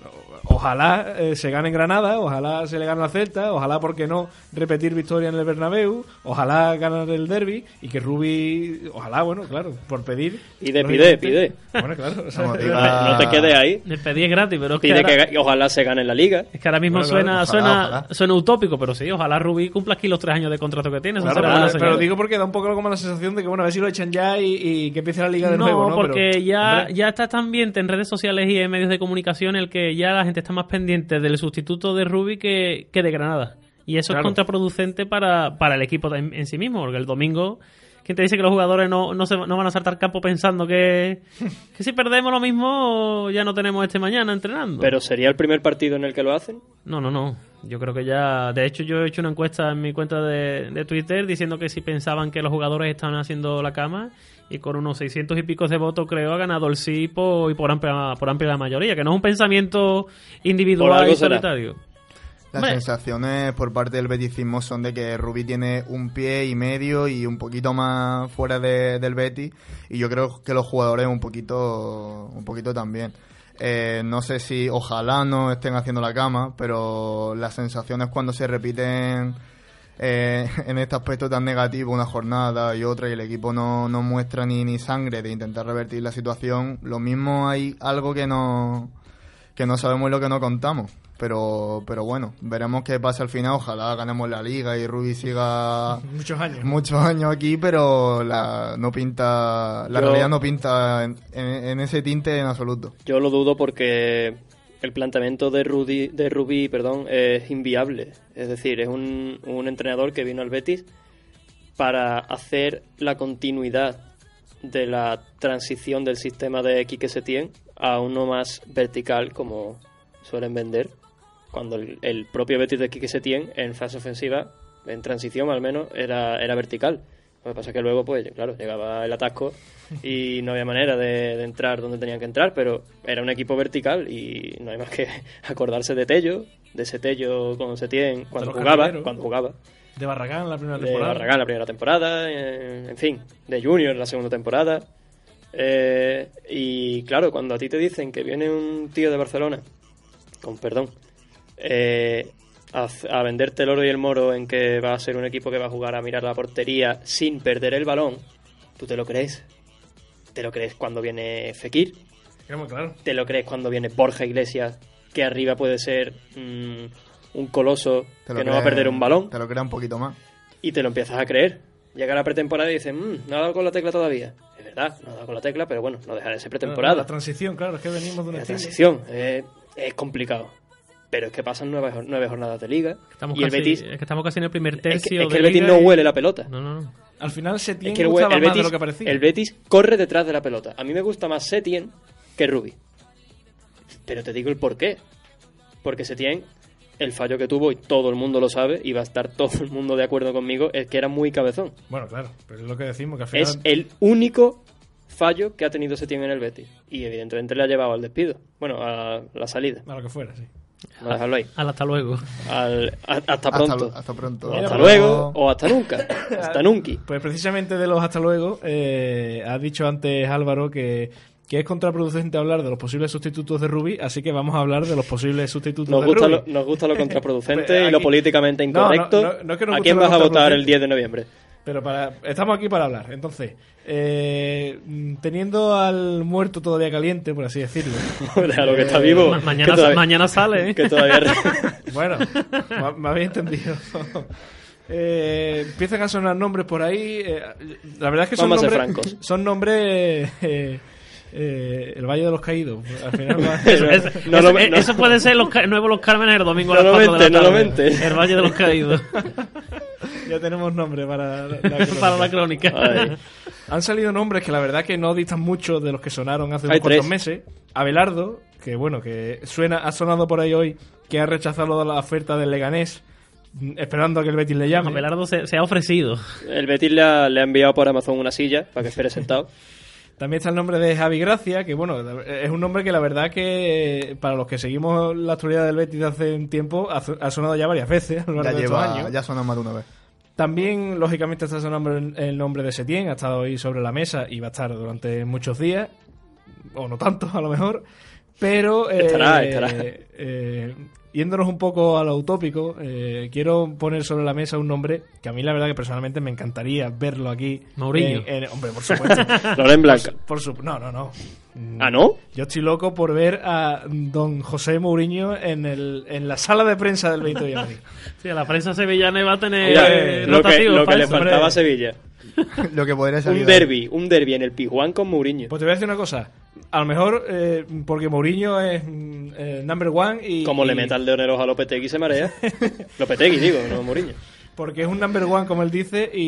ojalá eh, se gane en Granada, ojalá se le gane al Celta, ojalá, ¿por qué no, repetir victoria en el Bernabéu, ojalá ganar el derby y que Rubi, ojalá, bueno, claro, por pedir. Y de pide, pide. Bueno, claro. o sea, Vamos, No te- no te quedes ahí. El pedí es gratis, pero es que, Pide ahora, que ojalá se gane en la liga. es que ahora mismo Bueno, suena, suena, ojalá, suena utópico, pero sí, ojalá Rubí cumpla aquí los tres años de contrato que tiene. Claro, pero, digo porque da un poco como la sensación de que, bueno, a ver si lo echan ya y, y que empiece la liga de no, nuevo, ¿no? porque Pero, ya, hombre, ya está tan ambiente en redes sociales y en medios de comunicación el que ya la gente está más pendiente del sustituto de Rubi que, que de Granada. Y eso Claro. es contraproducente para, para el equipo en, en sí mismo, porque el domingo, ¿quién te dice que los jugadores no, no, se, no van a saltar campo pensando que, que si perdemos lo mismo ya no tenemos este mañana entrenando? Pero sería el primer partido en el que lo hacen. No, no, no. Yo creo que ya. De hecho, yo he hecho una encuesta en mi cuenta de, de Twitter diciendo que si pensaban que los jugadores estaban haciendo la cama y con unos 600 y pico de votos, creo, ha ganado el sí por, y por amplia, por amplia mayoría. Que no es un pensamiento individual y será. Las Hombre. sensaciones por parte del beticismo son de que Rubí tiene un pie y medio y un poquito más fuera de- del Betis y yo creo que los jugadores un poquito un poquito también. Eh, no sé si ojalá no estén haciendo la cama, pero las sensaciones cuando se repiten eh, [laughs] en este aspecto tan negativo una jornada y otra y el equipo no, no muestra ni, ni sangre de intentar revertir la situación, lo mismo hay algo que no que no sabemos lo que no contamos. Pero, pero bueno, veremos qué pasa al final. Ojalá ganemos la liga y Rubi siga [laughs] muchos años. muchos años aquí, pero la, no pinta, la Yo- realidad no pinta en, en- en ese tinte en absoluto. Yo lo dudo porque el planteamiento de Rudy, de Rubí, perdón, es inviable. Es decir, es un, un entrenador que vino al Betis para hacer la continuidad de la transición del sistema de Quique Setién a uno más vertical, como suelen vender, cuando el, el propio Betis de Quique Setién en fase ofensiva, en transición al menos, era, era vertical. Lo que pasa es que luego, pues, claro, llegaba el atasco y no había manera de, de entrar donde tenían que entrar, pero era un equipo vertical y no hay más que [laughs] acordarse de Tello, de ese Tello con Setién cuando jugaba, cuando jugaba De Barragán la primera de temporada. Barragán la primera temporada, eh, en fin, de Junior la segunda temporada. Eh, y claro, cuando a ti te dicen que viene un tío de Barcelona, con perdón, eh, a, a venderte el oro y el moro en que va a ser un equipo que va a jugar a mirar la portería sin perder el balón, ¿tú te lo crees? ¿Te lo crees cuando viene Fekir? Claro. ¿Te lo crees cuando viene Borja Iglesias, que arriba puede ser mm, un coloso Te lo que no va a crees- perder un balón? Te lo crea un poquito más. y te lo empiezas a creer. Llega la pretemporada y dices, mmm, no ha dado con la tecla todavía. Es verdad, no ha dado con la tecla, pero bueno, no deja de ser La pretemporada. transición, claro, es que venimos de un La transición eh, es complicado. Pero es que pasan nueve, jor- nueve jornadas de liga. Estamos y el casi, Betis, es que estamos casi en el primer es que, tercio. es que de el Betis liga no y- huele la pelota. No, no, no. Al final Setién Es que el, más Betis, de lo que parecía. el Betis corre detrás de la pelota. A mí me gusta más Setien que Rubi. Pero te digo el por qué. Porque Setien, el fallo que tuvo, y todo el mundo lo sabe, y va a estar todo el mundo de acuerdo conmigo, es que era muy cabezón. Bueno, claro, pero es lo que decimos, que al final... Es el único fallo que ha tenido Setién en el Betis. Y evidentemente le ha llevado al despido. Bueno, a la salida. A lo que fuera, sí. Vamos a dejarlo ahí. Al hasta luego. Al- a- hasta pronto. Hasta, hasta pronto. Hasta Hasta luego. O hasta nunca. [coughs] Hasta nunca. Pues precisamente de los hasta luego, eh, has dicho antes Álvaro que, que es contraproducente hablar de los posibles sustitutos de Ruby, así que vamos a hablar de los posibles sustitutos Nos de gusta, Rubi. lo, nos gusta lo [laughs] contraproducente Pero y lo políticamente No, no, incorrecto. no, no es que ¿A quién vas a votar el 10 de noviembre? Pero para, estamos aquí para hablar. Entonces, eh, teniendo al muerto todavía caliente, por así decirlo. [laughs] a lo que está vivo. Ma- mañana, que todavía, mañana sale, ¿eh? [laughs] que todavía- [laughs] Bueno, me- habéis entendido. Eh, empiezan a sonar nombres por ahí. eh, la verdad es que son Vamos a ser nombres. francos. Son nombres. Eh, el Valle de los Caídos. Al final [laughs] va- Eso- Es- No eso, eh, no- eso puede ser los ca- nuevos Los Cármenes el domingo a las lo 4 de la mente, no lo tarde. mente. El Valle de los Caídos. [laughs] ya tenemos nombre para la, la [laughs] Para la crónica. Ay. Han salido nombres que la verdad que no distan mucho de los que sonaron hace Hay unos cuantos meses. Abelardo, que bueno, que suena, ha sonado por ahí hoy, que ha rechazado la oferta del Leganés, mm, esperando a que el Betis le llame. Abelardo se, se ha ofrecido. El Betis le ha, le ha enviado por Amazon una silla para que espere sentado. También está el nombre de Javi Gracia, que bueno, es un nombre que la verdad que para los que seguimos la actualidad del Betis de hace un tiempo ha, sonado ya varias veces a lo largo Ya de estos lleva, años. ya suena más de una vez. También, lógicamente, está sonando el nombre de Setién, ha estado ahí sobre la mesa y va a estar durante muchos días, o no tanto, a lo mejor. Pero, eh, Estará, estará. eh, yéndonos un poco a lo utópico, eh, quiero poner sobre la mesa un nombre que a mí la verdad que personalmente me encantaría verlo aquí. Mourinho. En- en- hombre, por supuesto. [laughs] Loren Blanca. por su, no, no, no. ¿Ah, no? Yo estoy loco por ver a don José Mourinho en, el, en la sala de prensa del Benito Villamarín. Sí, a la prensa sevillana iba a tener Mira, eh, lo que, lo que le faltaba a. Sevilla. [laughs] Lo que podría salir. Un derby, un derby en el Pijuán con Mourinho. Pues te voy a decir una cosa. A lo mejor eh, porque Mourinho es eh, number one y... Como le y- meta el de a Lopetegui se marea. [laughs] Lopetegui, digo, no Mourinho. Porque es un number one, como él dice, y,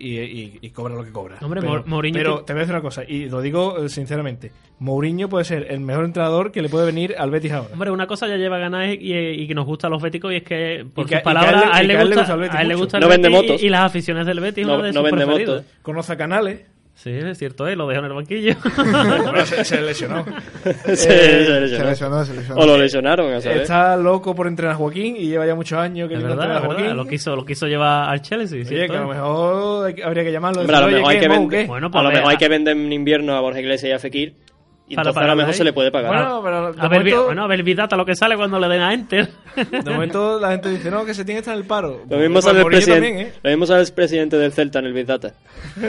y- y- y cobra lo que cobra. Hombre, pero, Mou- Mourinho Pero tiene- te voy a decir una cosa, y lo digo eh, sinceramente. Mourinho puede ser el mejor entrenador que le puede venir al Betis ahora. Hombre, una cosa ya lleva ganas y, y que nos gusta a los béticos y es que, por sus que palabras, a él le- a él y le gusta, gusta el Betis a él le mucho. gusta el No vende Betis motos. y, y las aficiones del Betis No- una de no sus vende motos. Conoce a Canales. Sí, es cierto, ¿eh? lo dejan en el banquillo. [laughs] Bueno, se, se lesionó. [laughs] se, Eh, se Se lesionó. lesionó, se lesionó. O lo lesionaron, a saber. Está loco por entrenar a Joaquín y lleva ya muchos años es queriendo verdad, entrenar es a verdad. Joaquín. Lo quiso, lo quiso llevar al Chelsea, Oye, ¿cierto? que a lo mejor que- habría que llamarlo. Hombre, a lo mejor "Oye, hay que ¿qué, Mou, vender, qué?". Bueno, a lo pues, mejor hay a- que vender en invierno a Borja Iglesias y a Fekir. Y Para entonces a lo mejor ahí. se le puede pagar. Bueno, pero de A ver, momento- bueno, a ver Vidata lo que sale cuando le den a Enter. De momento la gente dice, no, que se tiene que estar en el paro. Lo mismo Pues sale el presidente. también, ¿eh? Lo mismo sale el presidente del Celta en el Big Data. [laughs]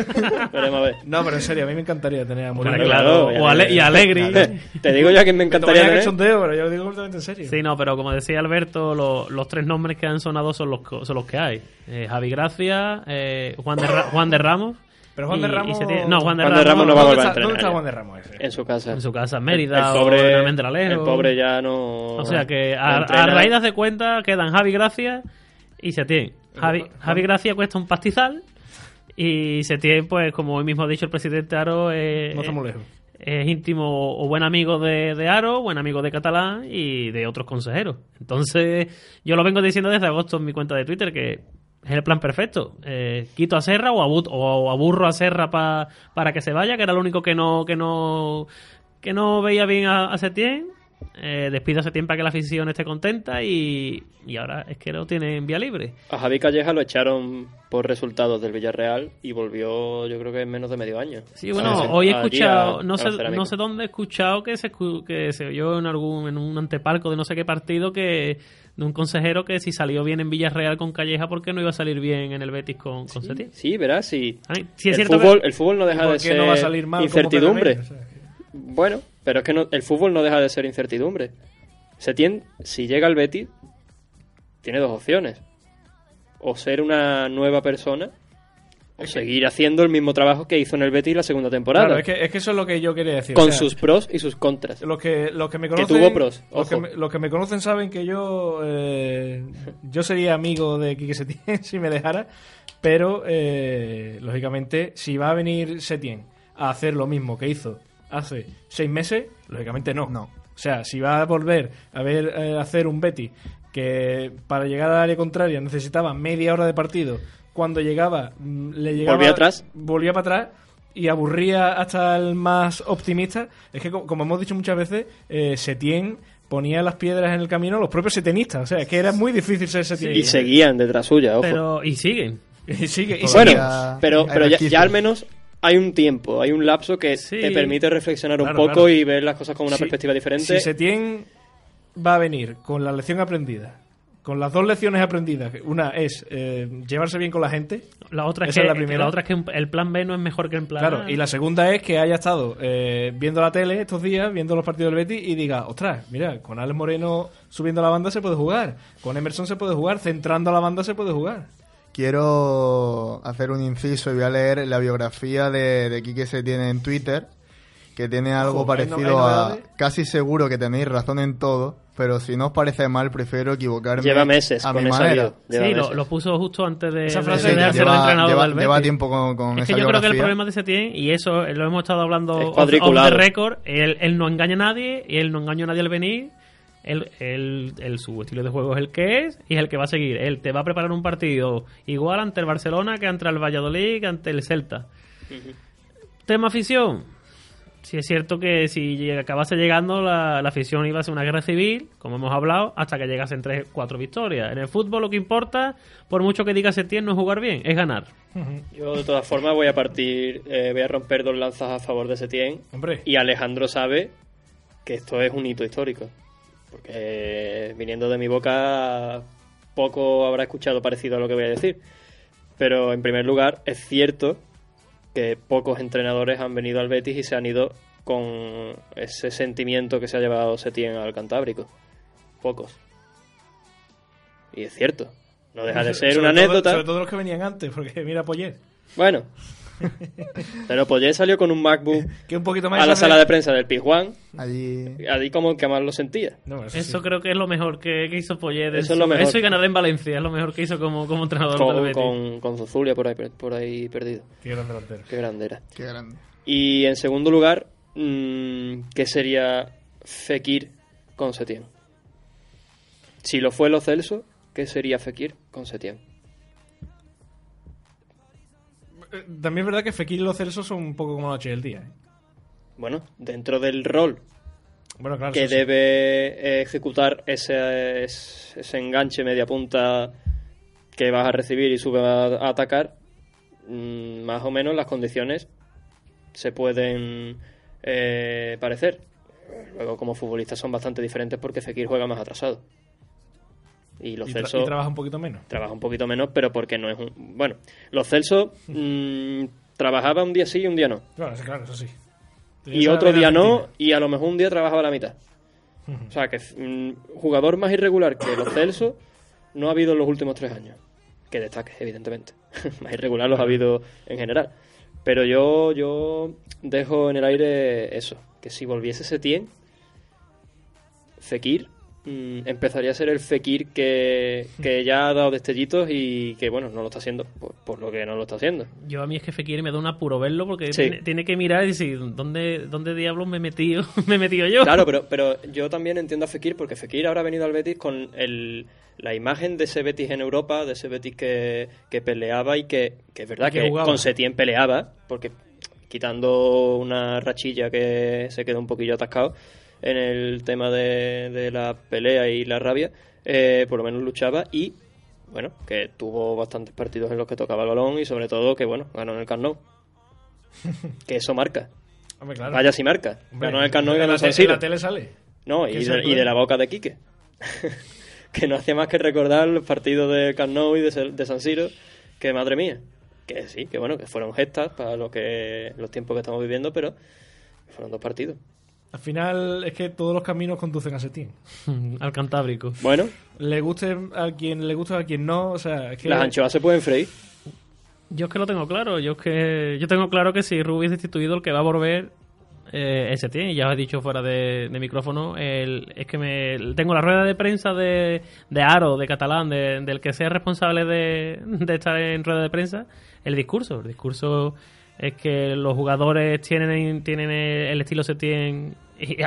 Veremos a ver. No, pero en serio, a mí me encantaría tener a Mourinho. Claro, claro, o Ale- y Alegri. [laughs] Te digo ya que me encantaría tener. chondeo, pero yo lo digo completamente en serio. Sí, no, pero como decía Alberto, lo- los tres nombres que han sonado son los, son los que hay. Eh, Javi Gracia, eh, Juan, de Ra- Juan de Ramos. Pero Juan y- de Ramos... tiene- no, Juan de Juan de Ramos, no va a ¿Dónde volver a está, ¿Dónde está entrenar Juan de Ramos ese? En su casa. en su casa, en el, Mérida pobre, o en el pobre ya no. O sea que no a, raíz de hacer cuenta quedan Javi Gracia y Setién. Javi, Javi Gracia cuesta un pastizal y Setién, pues como hoy mismo ha dicho el presidente Aro, eh, No está muy lejos. es íntimo o buen amigo de, de Aro, buen amigo de Catalán y de otros consejeros. Entonces, yo lo vengo diciendo desde agosto en mi cuenta de Twitter que es el plan perfecto. Eh, quito a Serra o, abu- o aburro a Serra pa- para que se vaya, que era lo único que no que no que no veía bien a, a Setién. Eh, despido a Setién para que la afición esté contenta y, y ahora es que lo tiene en vía libre. A Javi Calleja lo echaron por resultados del Villarreal y volvió, yo creo que en menos de medio año. Sí, bueno, hoy he escuchado, a- no sé, no sé dónde he escuchado que se que se oyó en algún en un antepalco de no sé qué partido que de un consejero que si salió bien en Villarreal con Calleja, ¿por qué no iba a salir bien en el Betis con, con Setién? Sí, verás, sí. Ay, sí es el, cierto fútbol, que- el fútbol no deja ¿Por de ser no va a salir mal como incertidumbre. O sea, Bueno, pero es que no- el fútbol no deja de ser incertidumbre. Setién, si llega al Betis, tiene dos opciones. O ser una nueva persona, o seguir haciendo el mismo trabajo que hizo en el Betis la segunda temporada. Claro, es que, es que eso es lo que yo quería decir. con o sea, sus pros y sus contras. Los que, los que me Que conocen, tuvo pros, los, que me, los que me conocen saben que yo eh, yo sería amigo de Quique Setién [laughs] si me dejara, pero eh, lógicamente si va a venir Setién a hacer lo mismo que hizo hace seis meses, lógicamente no. No. O sea, si va a volver a ver eh, hacer un Betty que para llegar al área contraria necesitaba media hora de partido, cuando llegaba mm, le llegaba Volvía atrás. volvía para atrás y aburría hasta el más optimista. Es que, co- como hemos dicho muchas veces, eh, Setién ponía las piedras en el camino a los propios setenistas. O sea, es que era muy difícil ser Setién. Y seguían detrás suya, ojo. pero y siguen. [laughs] Y sigue, y bueno, pero, hay pero ya, ya al menos hay un tiempo, hay un lapso que Sí. te permite reflexionar un Claro, poco claro. y ver las cosas con una Si- perspectiva diferente. Si Setién va a venir con la lección aprendida, con las dos lecciones aprendidas, una es eh, llevarse bien con la gente, La otra es Esa que, es la primera. la otra es que el plan B no es mejor que el plan Claro, A. y la segunda es que haya estado eh, viendo la tele estos días, viendo los partidos del Betis y diga, ostras, mira, con Alex Moreno subiendo la banda se puede jugar, con Emerson se puede jugar, centrando a la banda se puede jugar. Quiero hacer un inciso y voy a leer la biografía de, de Quique Setién en Twitter, que tiene algo Ojo, ¿hay no- parecido a... Casi seguro que tenéis razón en todo, pero si no os parece mal, prefiero equivocarme Lleva meses a con mi esa manera. Lleva Sí, lo, meses. lo puso justo antes de, Esa frase de lleva, entrenador lleva- del lleva Betis. tiempo con, con Es esa que yo creo que el problema de Setién, y eso lo hemos estado hablando Es off- off the record, él, él no engaña a nadie y él no engaña a nadie al venir. Él, él- él- su estilo de juego es el que es y es el que va a seguir. Él te va a preparar un partido igual ante el Barcelona que ante el Valladolid, que ante el Celta. Tema afición. Si es cierto que si acabase llegando la, la afición iba a ser una guerra civil, como hemos hablado, hasta que llegasen tres, cuatro victorias. En el fútbol lo que importa, por mucho que diga Setién, no es jugar bien, es ganar. Yo de todas formas voy a partir, eh, voy a romper dos lanzas a favor de Setién. Hombre, Y Alejandro sabe que esto es un hito histórico. Porque viniendo de mi boca, poco habrá escuchado parecido a lo que voy a decir. Pero en primer lugar, es cierto que pocos entrenadores han venido al Betis y se han ido con ese sentimiento que se ha llevado Setién al Cantábrico. Pocos. Y es cierto. No deja de ser Sobre una todo- anécdota. sobre todo los que venían antes, porque mira Poyet, Bueno. [laughs] Pero Poyet salió con un MacBook [laughs] que un poquito más... a la sala de prensa del Pizjuán. Allí. Ahí como que más lo sentía. No, eso, Eso sí. creo que es lo mejor que, que hizo Poyet. Eso es lo mejor. Eso y ganar en Valencia es lo mejor que hizo como, como entrenador Con, con, con Zozulia por ahí, por ahí perdido. Qué gran delantero. Qué grande era. Qué grande. Y en segundo lugar, mm, ¿qué sería Fekir con Setién? Si lo fue Lo Celso, ¿qué sería Fekir con Setién? También es verdad que Fekir y los Celsos son un poco como la noche y el día. ¿eh? Bueno, dentro del rol Bueno, claro. que sí. debe eh, ejecutar ese, es- ese enganche media punta que vas a recibir y sube a, a atacar, mm, más o menos las condiciones se pueden eh, parecer. Luego, como futbolistas son bastante diferentes porque Fekir juega más atrasado. Y los Y, tra- Celso y trabaja un poquito menos. trabaja un poquito menos, pero porque no es un. Bueno, los Celso [laughs] mm, trabajaba un día sí y un día no. Claro, sí, claro, eso sí. Y otro día no, y a lo mejor un día trabajaba la mitad. O sea, que mm, jugador más irregular que los Celso no ha habido en los últimos tres años. Que destaque, evidentemente. [laughs] más irregular los ha habido en general. Pero yo, yo dejo en el aire eso, que si volviese Setién, Fekir mm, empezaría a ser el Fekir que, que [laughs] ya ha dado destellitos y que, bueno, no lo está haciendo, por, por lo que no lo está haciendo. Yo a mí es que Fekir me da un apuro verlo porque Sí. tiene, tiene que mirar y decir, ¿dónde, dónde diablos me he metido, [laughs] me he metido yo? Claro, pero, [laughs] pero yo también entiendo a Fekir porque Fekir ahora ha venido al Betis con el, la imagen de ese Betis en Europa, de ese Betis que, que peleaba y que, que es verdad que que, con Setién peleaba, porque quitando una rachilla que se quedó un poquillo atascado en el tema de, de la pelea y la rabia, eh, por lo menos luchaba y bueno, que tuvo bastantes partidos en los que tocaba el balón y sobre todo que bueno, ganó en el Camp Nou. [laughs] que eso marca. Hombre, claro. Vaya si marca. Hombre, Ganó en el Camp Nou y ganó en San Siro. la tele sale. No, y de, y de la boca de Quique. [laughs] que no hacía más que recordar los partidos de Camp Nou y de San Siro, que madre mía. Que sí, que bueno, que fueron gestas para lo que los tiempos que estamos viviendo, pero fueron dos partidos. Al final es que todos los caminos conducen a Setién. [laughs] Al Cantábrico. Bueno, Le guste a quien le guste a quien no, o sea, es que las anchoas se pueden freír. Yo es que lo tengo claro. Yo es que yo tengo claro que si Rubí es destituido, el que va a volver eh, ese tiene. Y ya os he dicho fuera de, de micrófono. el- es que me tengo la rueda de prensa de, de Aro, de Catalán, de- del que sea responsable de, de estar en rueda de prensa. El discurso. El discurso es que los jugadores tienen, tienen el estilo Setien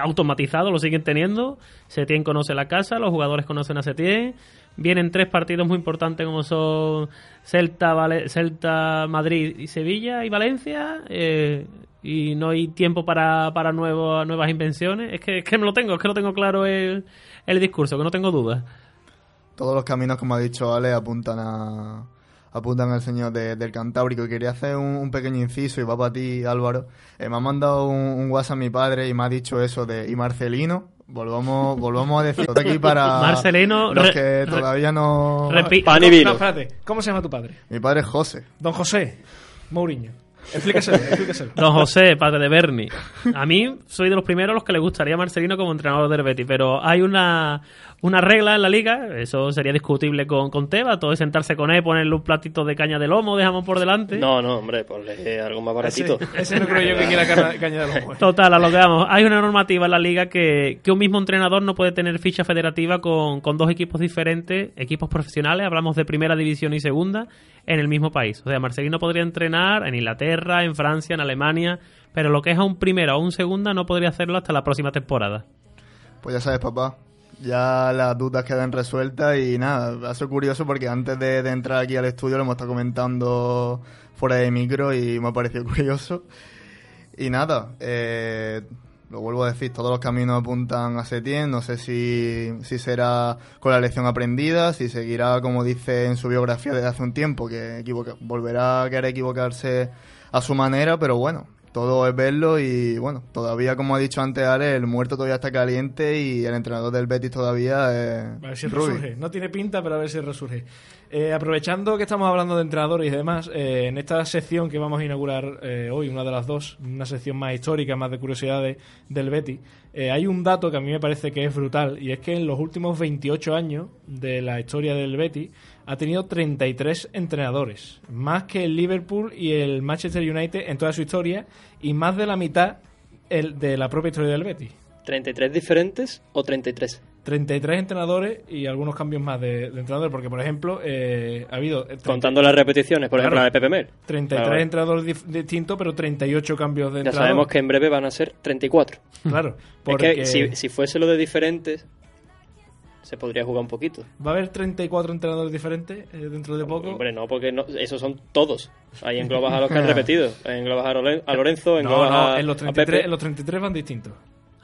automatizado, lo siguen teniendo. Setien conoce la casa, los jugadores conocen a Setien. Vienen tres partidos muy importantes como son Celta, Celta Madrid y Sevilla y Valencia. eh, y no hay tiempo para, para nuevo- nuevas invenciones. Es que, es que me lo tengo, es que lo tengo claro el, el discurso, que no tengo dudas. Todos los caminos, como ha dicho Ale, apuntan a apuntan al señor de- del Cantábrico. Y quería hacer un, un pequeño inciso y va para ti, Álvaro. Eh, me ha mandado un, un WhatsApp mi padre y me ha dicho eso de y Marcelino. Volvamos, [laughs] volvamos a decir aquí para Marcelino, los que re- todavía no. repi- No, no, espérate. ¿Cómo se llama tu padre? Mi padre es José. Don José Mourinho. Explíqueselo, explíqueselo. Don José, padre de Bernie. A mí soy de los primeros a los que le gustaría Marcelino como entrenador del Betis, pero hay una, una regla en la liga, eso sería discutible con, con Teba, todo es sentarse con él, ponerle un platito de caña de lomo, de jamón por delante. No, no, hombre, ponle algo más baratito. Ese, ese no creo yo que quiera caña, caña de lomo. Total, a lo que vamos. Hay una normativa en la liga que, que un mismo entrenador no puede tener ficha federativa con, con dos equipos diferentes, equipos profesionales, hablamos de primera división y segunda, en el mismo país. O sea, Marcelino podría entrenar en Inglaterra, en Francia, en Alemania, pero lo que es a un primera o un segunda no podría hacerlo hasta la próxima temporada. Pues ya sabes, papá. Ya las dudas quedan resueltas y nada, va a ser curioso porque antes de, entrar aquí al estudio lo hemos estado comentando fuera de micro y me ha parecido [laughs] curioso. Y nada, eh, lo vuelvo a decir, todos los caminos apuntan a Setién, no sé si, si será con la lección aprendida, si seguirá como dice en su biografía desde hace un tiempo, que volverá a querer equivocarse a su manera, pero bueno, todo es verlo y bueno, todavía como ha dicho antes Ale, el muerto todavía está caliente y el entrenador del Betis todavía es A ver si Rubi. resurge. No tiene pinta, pero a ver si resurge. Eh, aprovechando que estamos hablando de entrenadores y demás, eh, en esta sección que vamos a inaugurar eh, hoy, una de las dos, una sección más histórica, más de curiosidades del Betis, eh, hay un dato que a mí me parece que es brutal y es que en los últimos 28 años de la historia del Betis ha tenido 33 entrenadores, más que el Liverpool y el Manchester United en toda su historia y más de la mitad el, de la propia historia del Betis. ¿33 diferentes o 33? 33 entrenadores y algunos cambios más de, de entrenadores, porque por ejemplo eh, ha habido eh, 30 Contando las repeticiones, por ejemplo, Claro. la de Pepe Mel. 33 Claro. entrenadores distintos, pero 38 cambios de Ya entrenador. sabemos que en breve van a ser 34. Claro, Es porque que si, si fuese lo de diferentes, se podría jugar un poquito. va a haber 34 entrenadores diferentes eh, dentro de poco. Hombre, no, porque no, esos son todos. Ahí englobas a los que han [laughs] repetido. Englobas a, Loren- a Lorenzo, no, englobas no, a, en los, a 33, Pepe. en los 33 van distintos.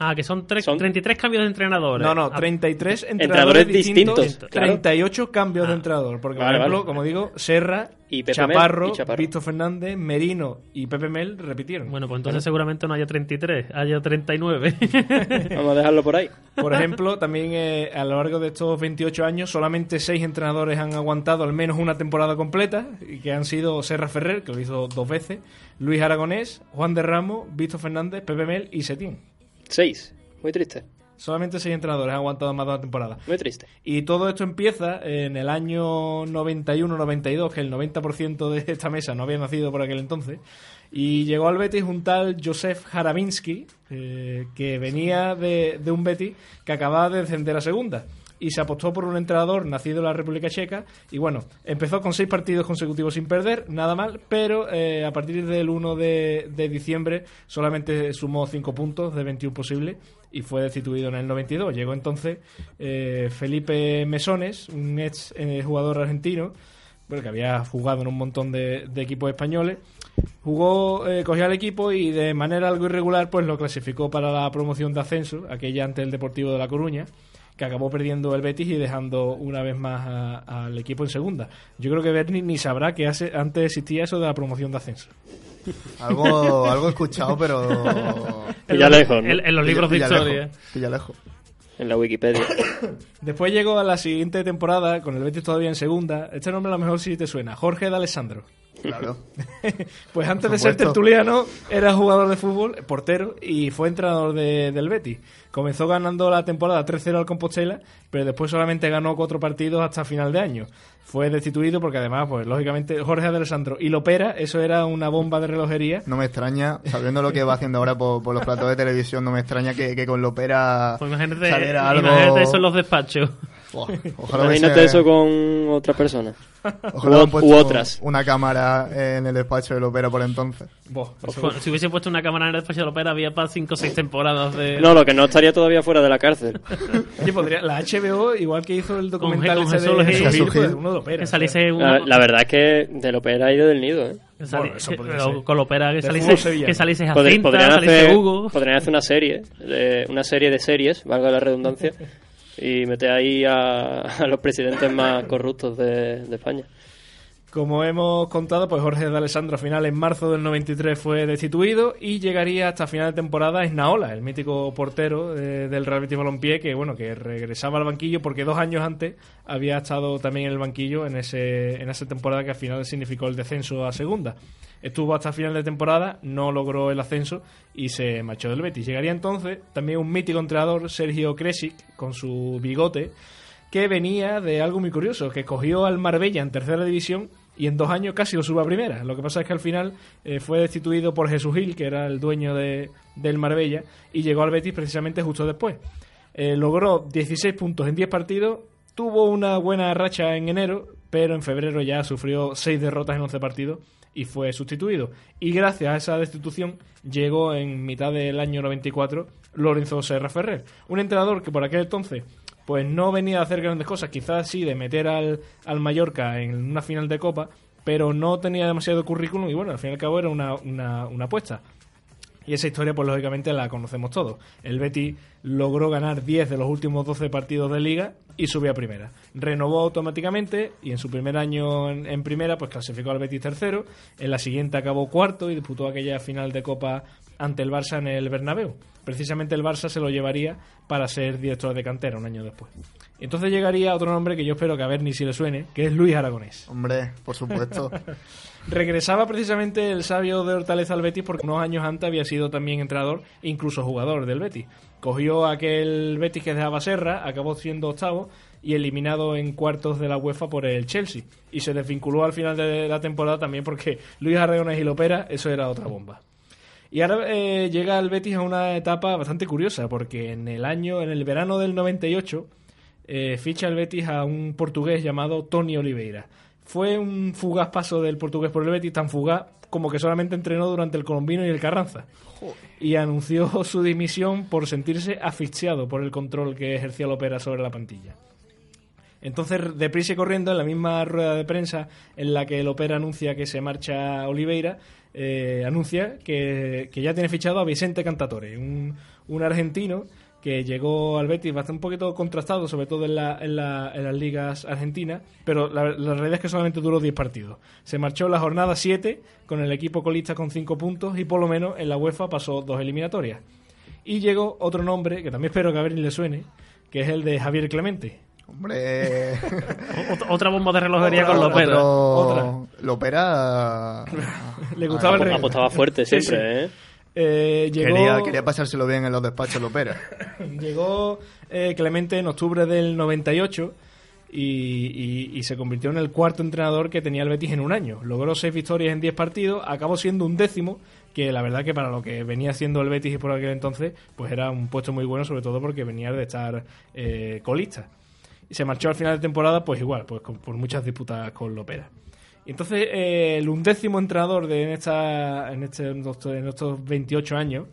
Ah, que son, tres, Son- 33 cambios de entrenadores. No, no, Ah, 33 entrenadores, Entrenadores distintos, distintos, claro. 38 cambios de entrenador. Porque, Vale, por ejemplo, vale. como digo, Serra, Y Chaparro, y Chaparro. Víctor Fernández, Merino y Pepe Mel repitieron. Bueno, pues entonces seguramente no haya 33, haya 39. [laughs] Vamos a dejarlo por ahí. Por ejemplo, también eh, a lo largo de estos 28 años, solamente 6 entrenadores han aguantado al menos una temporada completa, y que han sido Serra Ferrer, que lo hizo dos veces, Luis Aragonés, Juan de Ramos, Víctor Fernández, Pepe Mel y Setién. Seis. Muy triste. Solamente 6 entrenadores han aguantado más de una temporada. Muy triste. Y todo esto empieza en el año 91-92, que el 90% de esta mesa no había nacido por aquel entonces. Y llegó al Betis un tal Josef Harabinsky, eh, que venía de, de un Betis que acababa de descender a segunda. Y se apostó por un entrenador nacido en la República Checa. Y bueno, empezó con seis partidos consecutivos sin perder, nada mal, pero eh, a partir del 1 de, diciembre solamente sumó cinco puntos de 21 posibles y fue destituido en el 92. Llegó entonces eh, Felipe Mesones, un ex eh, jugador argentino, bueno, que había jugado en un montón de, de equipos españoles. Jugó, eh, cogió al equipo y de manera algo irregular pues lo clasificó para la promoción de ascenso, aquella ante el Deportivo de La Coruña, que acabó perdiendo el Betis y dejando una vez más al equipo en segunda. Yo creo que Berni ni sabrá que hace, antes existía eso de la promoción de ascenso. Algo, algo he escuchado, pero... [laughs] Pilla lejos, ¿no? en, en los libros de Pilla historia. pilla lejos. En la Wikipedia. [coughs] Después llegó a la siguiente temporada, con el Betis todavía en segunda. Este nombre a lo mejor sí te suena, Jorge de Alessandro. Claro. [laughs] Pues antes de ser tertuliano, era jugador de fútbol, portero, y fue entrenador de- del Betis. Comenzó ganando la temporada 3-0 al Compostela, pero después solamente ganó cuatro partidos hasta final de año. Fue destituido porque además, pues lógicamente, Jorge Alessandro y Lopera, eso era una bomba de relojería. No me extraña, sabiendo lo que va haciendo ahora por, por los platos de televisión, no me extraña que, que con Lopera Pues imagínate, saliera algo... imagínate eso en los despachos. [laughs] Ojalá Imagínate hubiese- eso con otra persona. ojalá u- hubieran puesto u otras. Una cámara en el despacho de Lopera por entonces. Si hubiese puesto una cámara en el despacho de la ópera, había para 5 o 6 temporadas de. No, lo que no estaría todavía fuera de la cárcel. [laughs] Oye, podría- la HBO, igual que hizo el documental con ese Jesús de. Jesús Gil, uno de Lopera. que o saliese La, verdad es que del Opera y del Nido, ¿eh? que sali- Bueno, eso ser. con la ópera que De saliese, que saliese Jacinta, podrían, saliese hacer, Hugo. podrían hacer una serie, de- una serie de series, valga la redundancia, [laughs] y meter ahí [laughs] a, los presidentes más corruptos de España. Como hemos contado, pues Jorge de Alessandro al final en marzo del 93 fue destituido y llegaría hasta final de temporada Esnaola, el mítico portero eh, del Real Betis Balompié que bueno, que regresaba al banquillo porque dos años antes había estado también en el banquillo en ese en esa temporada que al final significó el descenso a segunda. Estuvo hasta final de temporada, no logró el ascenso y se marchó del Betis. Llegaría entonces también un mítico entrenador, Sergio Kresic, con su bigote, que venía de algo muy curioso, que cogió al Marbella en tercera división y en dos años casi lo sube a primera. Lo que pasa es que al final eh, fue destituido por Jesús Gil, que era el dueño de, del Marbella, y llegó al Betis precisamente justo después. Eh, logró 16 puntos en 10 partidos, tuvo una buena racha en enero, pero en febrero ya sufrió 6 derrotas en 11 partidos y fue sustituido. Y gracias a esa destitución llegó en mitad del año 94 Lorenzo Serra Ferrer, un entrenador que por aquel entonces pues no venía a hacer grandes cosas, quizás sí de meter al, al Mallorca en una final de Copa, pero no tenía demasiado currículum y bueno, al fin y al cabo era una, una, una apuesta. Y esa historia, pues lógicamente la conocemos todos. El Betis logró ganar 10 de los últimos 12 partidos de liga y subió a primera. Renovó automáticamente y en su primer año en, en primera pues clasificó al Betis tercero, en la siguiente acabó cuarto y disputó aquella final de Copa ante el Barça en el Bernabéu. Precisamente el Barça se lo llevaría para ser director de cantera un año después. Entonces llegaría otro nombre que yo espero que a ver ni si le suene, que es Luis Aragonés. Hombre, por supuesto. [laughs] Regresaba precisamente el sabio de Hortaleza al Betis porque unos años antes había sido también entrenador e incluso jugador del Betis. Cogió aquel Betis que dejaba Serra, acabó siendo octavo y eliminado en cuartos de la UEFA por el Chelsea. Y se desvinculó al final de la temporada también porque Luis Aragonés y Lopera, eso era otra bomba. Y ahora eh, llega el Betis a una etapa bastante curiosa porque en el año, en el verano del 98, eh, ficha el Betis a un portugués llamado Tony Oliveira. Fue un fugaz paso del portugués por el Betis, tan fugaz como que solamente entrenó durante el Colombino y el Carranza. Y anunció [laughs] su dimisión por sentirse asfixiado por el control que ejercía Lopera sobre la plantilla. Entonces, deprisa y corriendo, en la misma rueda de prensa en la que el Opera anuncia que se marcha Oliveira, eh, anuncia que, que ya tiene fichado a Vicente Cantatore, un, un argentino que llegó al Betis bastante un poquito contrastado, sobre todo en, la, en, la- en las ligas argentinas, pero la, realidad es que solamente duró 10 partidos. Se marchó la jornada 7 con el equipo colista con 5 puntos y por lo menos en la UEFA pasó dos eliminatorias. Y llegó otro nombre, que también espero que a ni le suene, que es el de Javier Clemente. Hombre. Ot- [laughs] Otra bomba de relojería con Lopera. otro- Lopera. [laughs] Le gustaba el rey. Apostaba fuerte Sí, siempre, ¿eh? Eh, llegó, Quería, quería pasárselo bien en los despachos Lopera. [laughs] llegó eh, Clemente en octubre del 98 y, y- y se convirtió en el cuarto entrenador que tenía el Betis en un año. Logró seis victorias en 10 partidos, acabó siendo un décimo, que la verdad que para lo que venía haciendo el Betis por aquel entonces, pues era un puesto muy bueno, sobre todo porque venía de estar eh, colista. Y se marchó al final de temporada, pues igual, pues con- por muchas disputas con Lopera. Y entonces, eh, el undécimo entrenador de en, esta, en, este, en estos- en estos 28 años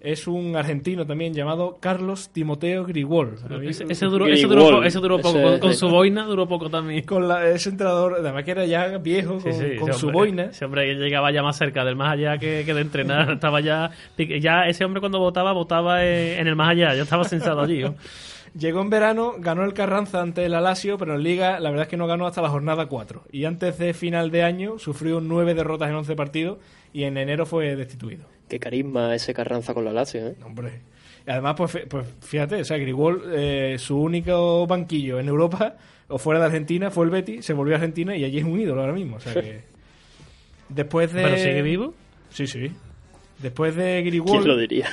es un argentino también llamado Carlos Timoteo Grigol. Ese, ese duró, ese duró, Grigol. po- ese duró poco. Ese- Con, con su boina duró poco también. [laughs] Con la, ese entrenador, además que era ya viejo, con, Sí, sí, con ese su hombre- boina. Ese hombre que llegaba ya más cerca del más allá que, que de entrenar. [laughs] Estaba ya. Ya ese hombre cuando votaba, votaba eh, en el más allá. Ya estaba sentado allí. ¿no? [laughs] Llegó en verano, ganó el Carranza ante el Alasio, pero en Liga la verdad es que no ganó hasta la jornada 4. Y antes de final de año sufrió nueve derrotas en 11 partidos y en enero fue destituido. Qué carisma ese Carranza con la Lazio, ¿eh? Hombre. Y además, pues, pues fíjate, o sea, Grigol, eh, su único banquillo en Europa o fuera de Argentina fue el Betis, se volvió a Argentina y allí es un ídolo ahora mismo. O sea que. [laughs] Después de. Pero sigue vivo. Sí, sí. Después de Grigol. ¿Quién lo diría?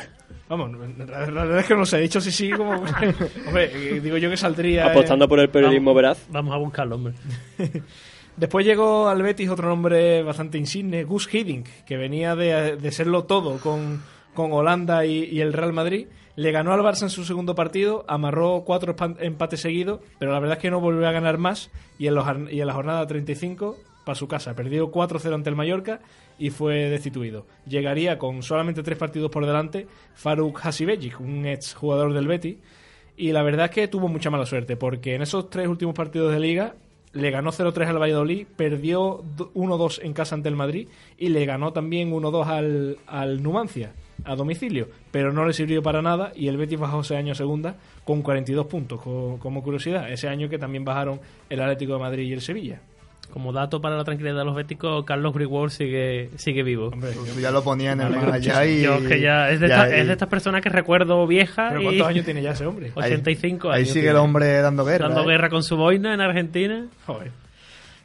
Vamos, la verdad es que no sé, he dicho sí, sí, como. [laughs] Hombre, eh, digo yo que saldría. eh, Apostando por el periodismo veraz. Vamos a buscarlo, hombre. [laughs] Después llegó al Betis otro nombre bastante insigne, Gus Hiddink, que venía de, de serlo todo con, con Holanda y, y el Real Madrid. Le ganó al Barça en su segundo partido, amarró cuatro empates seguidos, pero la verdad es que no volvió a ganar más y en, los, ar- y en la jornada 35 para su casa. Perdió 4-0 ante el Mallorca y fue destituido. Llegaría con solamente tres partidos por delante Faruk Hasibejic, un ex jugador del Betis, y la verdad es que tuvo mucha mala suerte, porque en esos tres últimos partidos de liga le ganó 0-3 al Valladolid, perdió do- 1-2 en casa ante el Madrid y le ganó también 1-2 al, al Numancia a domicilio, pero no le sirvió para nada y el Betis bajó ese año a segunda con 42 puntos, co- como curiosidad, ese año que también bajaron el Atlético de Madrid y el Sevilla. Como dato para la tranquilidad de los béticos, Carlos Grigol sigue, sigue vivo. Hombre, Yo ya lo ponía en el alegro más allá y. Yo es que ya es de, ya- esta- es de estas personas que recuerdo viejas pero y ¿cuántos años [laughs] tiene ya ese hombre? Ahí- 85 Ahí años. sigue tiene. el hombre dando guerra. dando ¿eh? guerra con su boina en Argentina. Joder.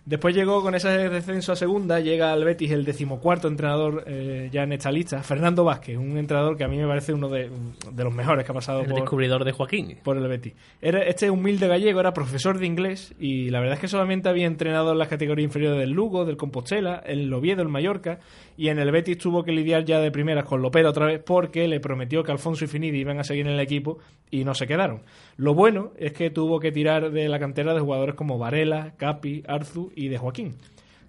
Después llegó con ese descenso a segunda, llega al Betis el decimocuarto entrenador eh, ya en esta lista, Fernando Vázquez, un entrenador que a mí me parece uno de, de los mejores que ha pasado El por, descubridor de Joaquín. por el Betis. Era, este humilde gallego era profesor de inglés y la verdad es que solamente había entrenado en las categorías inferiores del Lugo, del Compostela, el Oviedo, el Mallorca y en el Betis tuvo que lidiar ya de primeras con Lopera otra vez porque le prometió que Alfonso y Finidi iban a seguir en el equipo y no se quedaron. Lo bueno es que tuvo que tirar de la cantera de jugadores como Varela, Capi, Arzu y de Joaquín.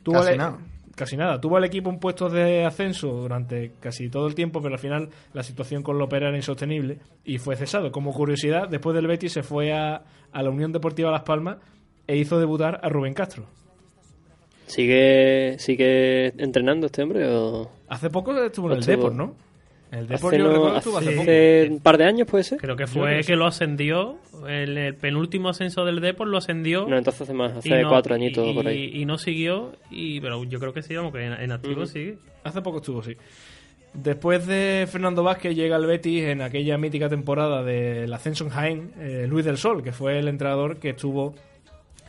Tuvo Casi al- nada. Casi nada. Tuvo al equipo en puestos de ascenso durante casi todo el tiempo, pero al final la situación con Lopera era insostenible y fue cesado. Como curiosidad, después del Betis se fue a, a la Unión Deportiva Las Palmas e hizo debutar a Rubén Castro. ¿Sigue, ¿Sigue entrenando este hombre o...? Hace poco estuvo en el Estuvo- Depor, ¿no? El Depor Hace, yo no- que hace, estuvo hace poco. hace un par de años, puede ser. Creo que fue creo que, que sí. lo ascendió, el, el penúltimo ascenso del Depor lo ascendió. No, entonces hace más, hace y no- cuatro añitos y, por ahí. Y, y no siguió, y pero yo creo que sí, vamos, que en, en activo Ujú. sigue. Hace poco estuvo, sí. Después de Fernando Vázquez llega al Betis en aquella mítica temporada del ascenso en Jaén, eh, Luis del Sol, que fue el entrenador que estuvo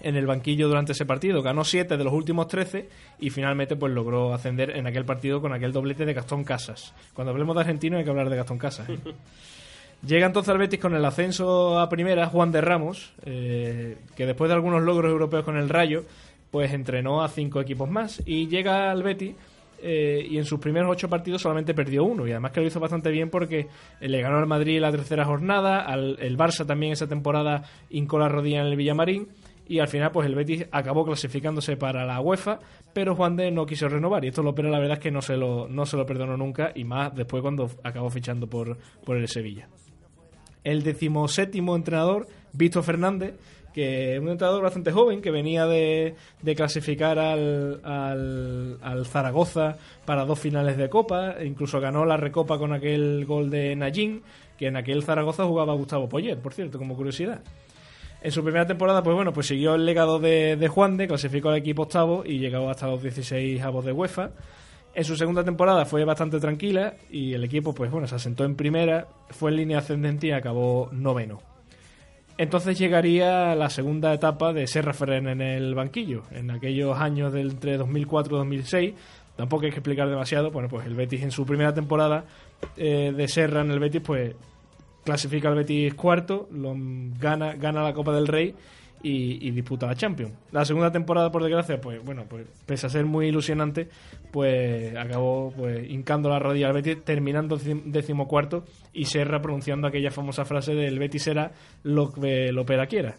en el banquillo durante ese partido. Ganó 7 de los últimos 13 y finalmente pues logró ascender en aquel partido con aquel doblete de Gastón Casas. Cuando hablemos de argentino hay que hablar de Gastón Casas. ¿eh? [laughs] Llega entonces al Betis con el ascenso a primera Juan de Ramos, eh, que después de algunos logros europeos con el Rayo, pues entrenó a cinco equipos más y llega al Betis eh, y en sus primeros ocho partidos solamente perdió uno y además que lo hizo bastante bien porque eh, le ganó al Madrid la tercera jornada, al el Barça también esa temporada hincó la rodilla en el Villamarín y al final pues el Betis acabó clasificándose para la UEFA pero Juan de no quiso renovar y esto Lopera la verdad es que no se lo, no se lo perdonó nunca y más después cuando acabó fichando por, por el Sevilla el decimoséptimo entrenador, Víctor Fernández, que es un entrenador bastante joven, que venía de, de clasificar al, al, Zaragoza para dos finales de Copa, e incluso ganó la Recopa con aquel gol de Nayín, que en aquel Zaragoza jugaba Gustavo Poyet, por cierto, como curiosidad. En su primera temporada, pues bueno, pues siguió el legado de, Juan de, clasificó al equipo octavo y llegó hasta los 16 avos de UEFA. En su segunda temporada fue bastante tranquila y el equipo, pues bueno, se asentó en primera, fue en línea ascendente y acabó noveno. Entonces llegaría la segunda etapa de Serra Ferrer en el banquillo, en aquellos años de entre 2004 y 2006. Tampoco hay que explicar demasiado. Bueno, pues el Betis en su primera temporada eh, de Serra en el Betis, pues clasifica al Betis cuarto, gana, gana la Copa del Rey y, disputa la Champions. La segunda temporada, por desgracia, pues bueno, pues pese a ser muy ilusionante, pues acabó pues hincando la rodilla al Betis, terminando decimocuarto y Serra pronunciando aquella famosa frase del Betis será lo que Lopera quiera.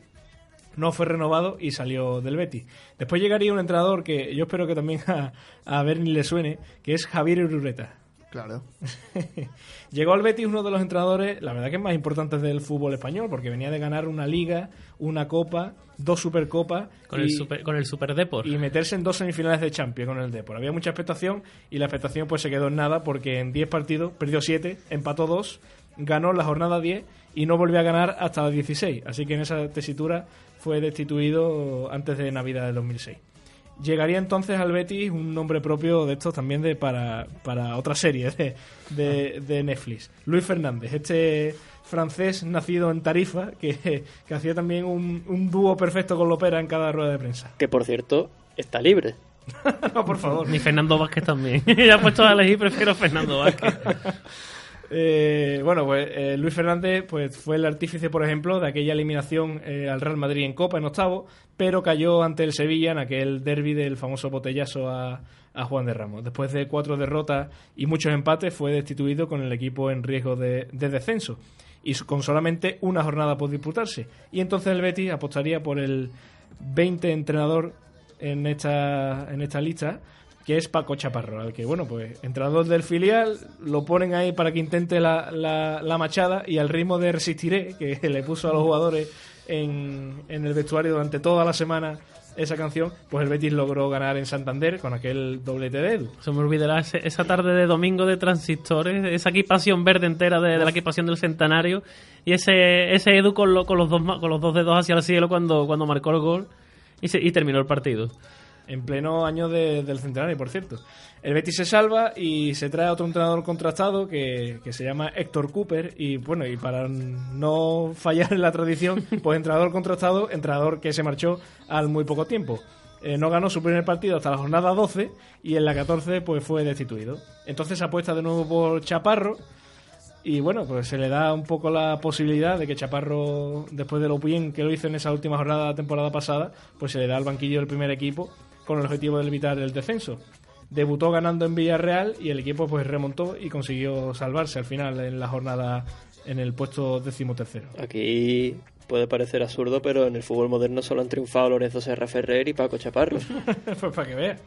No fue renovado y salió del Betis. Después llegaría un entrenador que yo espero que también [laughs] a, a le suene, que es Javier Urureta. Claro. [laughs] Llegó al Betis uno de los entrenadores, la verdad que más importantes del fútbol español, porque venía de ganar una liga, una copa, dos supercopas Con, y, el super, con el Super Depor. y meterse en dos semifinales de Champions con el Depor. Había mucha expectación y la expectación pues se quedó en nada porque en 10 partidos perdió 7, empató 2, ganó la jornada 10 y no volvió a ganar hasta la 16. Así que en esa tesitura fue destituido antes de Navidad del 2006. Llegaría entonces al Betis un nombre propio de estos también de para, para otra serie de, de, de Netflix. Luis Fernández, este francés nacido en Tarifa, que, que hacía también un, un dúo perfecto con Lopera en cada rueda de prensa. Que por cierto, está libre. [laughs] no, por favor. Ni Fernando Vázquez también. [laughs] ya puesto a elegir, prefiero Fernando Vázquez. [laughs] Eh, bueno, pues eh, Luis Fernández pues, fue el artífice, por ejemplo, de aquella eliminación eh, al Real Madrid en Copa, en octavo, pero cayó ante el Sevilla en aquel derby del famoso botellazo a, a Juan de Ramos. Después de cuatro derrotas y muchos empates, fue destituido con el equipo en riesgo de, de descenso y con solamente una jornada por disputarse. Y entonces el Betis apostaría por el 20 entrenador en esta, en esta lista, que es Paco Chaparro, al que, bueno, pues entrenador del filial, lo ponen ahí para que intente la, la, la machada y al ritmo de Resistiré, que [laughs] le puso a los jugadores en, en el vestuario durante toda la semana esa canción, pues el Betis logró ganar en Santander con aquel doblete de Edu. Se me olvidará ese- esa tarde de domingo de transistores, esa equipación verde entera de, de la equipación del centenario y ese, ese Edu con, lo- con, los dos, con los dos dedos hacia el cielo cuando, cuando marcó el gol y, se- y terminó el partido. En pleno año de- del centenario, por cierto. El Betis se salva y se trae a otro entrenador contrastado que, que se llama Héctor Cooper y bueno, y para no fallar en la tradición, pues entrenador contrastado, entrenador que se marchó al muy poco tiempo. Eh, no ganó su primer partido hasta la jornada 12 y en la 14 pues fue destituido. Entonces apuesta de nuevo por Chaparro y bueno, pues se le da un poco la posibilidad de que Chaparro, después de lo bien que lo hizo en esa última jornada de la temporada pasada, pues se le da al banquillo del primer equipo con el objetivo de evitar el descenso. Debutó ganando en Villarreal y el equipo pues remontó y consiguió salvarse al final en la jornada en el puesto decimotercero. Aquí puede parecer absurdo, pero en el fútbol moderno solo han triunfado Lorenzo Serra Ferrer y Paco Chaparro. [laughs] pues para que veas.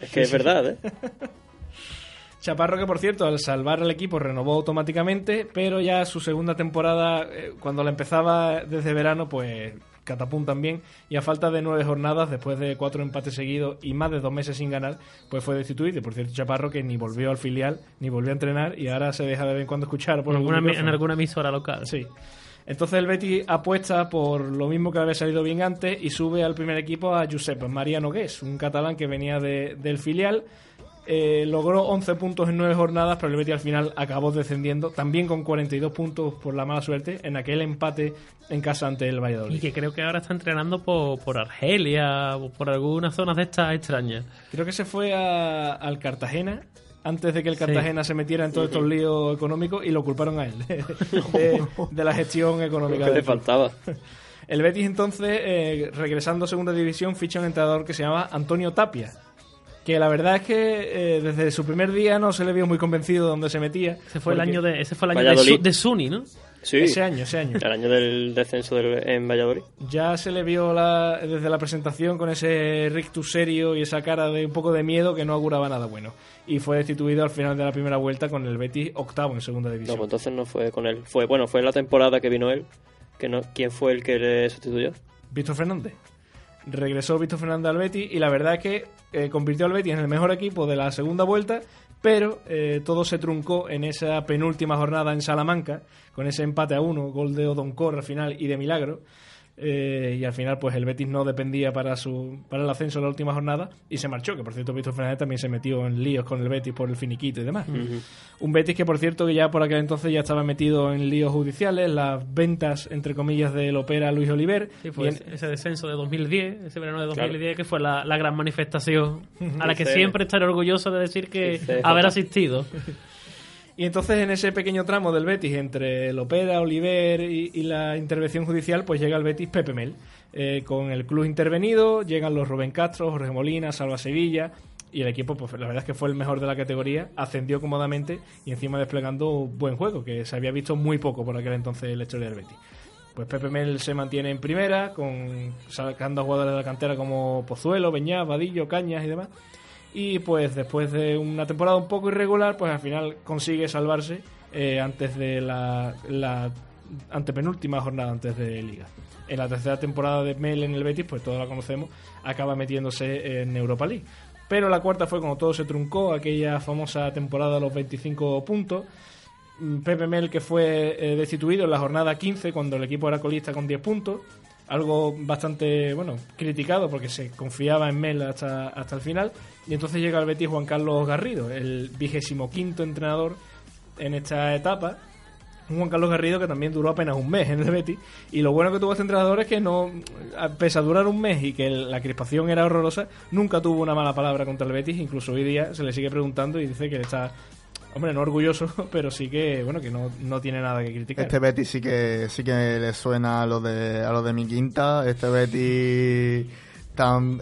Es que es verdad, ¿eh? [laughs] Chaparro que por cierto al salvar al equipo renovó automáticamente, pero ya su segunda temporada, eh, cuando la empezaba desde verano, pues catapum también, y a falta de nueve jornadas, después de cuatro empates seguidos y más de dos meses sin ganar, pues fue destituido. Y por cierto, Chaparro que ni volvió al filial, ni volvió a entrenar, y ahora se deja de vez en cuando escuchar por en, alguna emisora local. Sí. Entonces el Betis apuesta por lo mismo que había salido bien antes y sube al primer equipo a Josep María Nogués, un catalán que venía de- del filial. Eh, logró 11 puntos en 9 jornadas, pero el Betis al final acabó descendiendo, también con 42 puntos por la mala suerte, en aquel empate en casa ante el Valladolid. Y que creo que ahora está entrenando por, por Argelia o por algunas zonas de estas extrañas. Creo que se fue a- al Cartagena antes de que el Sí. Cartagena se metiera en todos estos líos económicos y lo culparon a él [laughs] de, de la gestión económica. ¿Qué le faltaba? El Betis entonces, eh, regresando a segunda división, ficha un entrenador que se llama Antonio Tapia. Que la verdad es que eh, desde su primer día no se le vio muy convencido de dónde se metía. Ese fue el año de, ese fue el año de, de Suni, ¿no? Sí, Ese año, ese año. el año del descenso del- en Valladolid. Ya se le vio la- desde la presentación con ese rictus serio y esa cara de un poco de miedo que no auguraba nada bueno. Y fue destituido al final de la primera vuelta con el Betis octavo en segunda No, división. pues entonces no fue con él. Fue, bueno, fue en la temporada que vino él. Que no, ¿Quién fue el que le sustituyó? Víctor Fernández. Regresó Víctor Fernández al Betis y la verdad es que eh, convirtió al Betis en el mejor equipo de la segunda vuelta, pero eh, todo se truncó en esa penúltima jornada en Salamanca, con ese empate a uno, gol de Odoncor al final y de milagro. Eh, y al final, pues el Betis no dependía para su para el ascenso en la última jornada y se marchó. Que por cierto, Víctor Fernández también se metió en líos con el Betis por el finiquito y demás. Un Betis que, por cierto, que ya por aquel entonces ya estaba metido en líos judiciales, las ventas, entre comillas, del Opera Luis Oliver. Sí, en- ese- descenso de 2010, ese verano de Claro. 2010, que fue la, la gran manifestación [laughs] a la que Sí, siempre estaré orgulloso de decir que Sí, sí, haber asistido. [laughs] Y entonces en ese pequeño tramo del Betis, entre el Opera, Oliver y, y la intervención judicial, pues llega el Betis Pepe Mel. Eh, con el club intervenido, llegan los Rubén Castro, Jorge Molina, Salva Sevilla, y el equipo, pues la verdad es que fue el mejor de la categoría, ascendió cómodamente y encima desplegando buen juego, que se había visto muy poco por aquel entonces en la historia del Betis. Pues Pepe Mel se mantiene en primera, con sacando a jugadores de la cantera como Pozuelo, Beñá, Vadillo, Cañas y demás. Y pues después de una temporada un poco irregular, pues al final consigue salvarse eh, antes de la, la antepenúltima jornada antes de Liga. En la tercera temporada de Mel en el Betis, pues todos la conocemos, acaba metiéndose en Europa League. Pero la cuarta fue cuando todo se truncó, aquella famosa temporada de los 25 puntos. Mm, Pepe Mel que fue eh, destituido en la jornada 15 cuando el equipo era colista con 10 puntos. Algo bastante, bueno, criticado porque se confiaba en Mel hasta, hasta el final. Y entonces llega al Betis Juan Carlos Garrido, el vigésimo quinto entrenador en esta etapa. Un Juan Carlos Garrido que también duró apenas un mes en el Betis. Y lo bueno que tuvo este entrenador es que no, a pesar de durar un mes y que la crispación era horrorosa, nunca tuvo una mala palabra contra el Betis. Incluso hoy día se le sigue preguntando y dice que está, hombre, no orgulloso, [laughs] pero sí que, bueno, que no, no tiene nada que criticar. Este Betis sí que sí que le suena a lo de a lo de mi quinta. Este Betis tan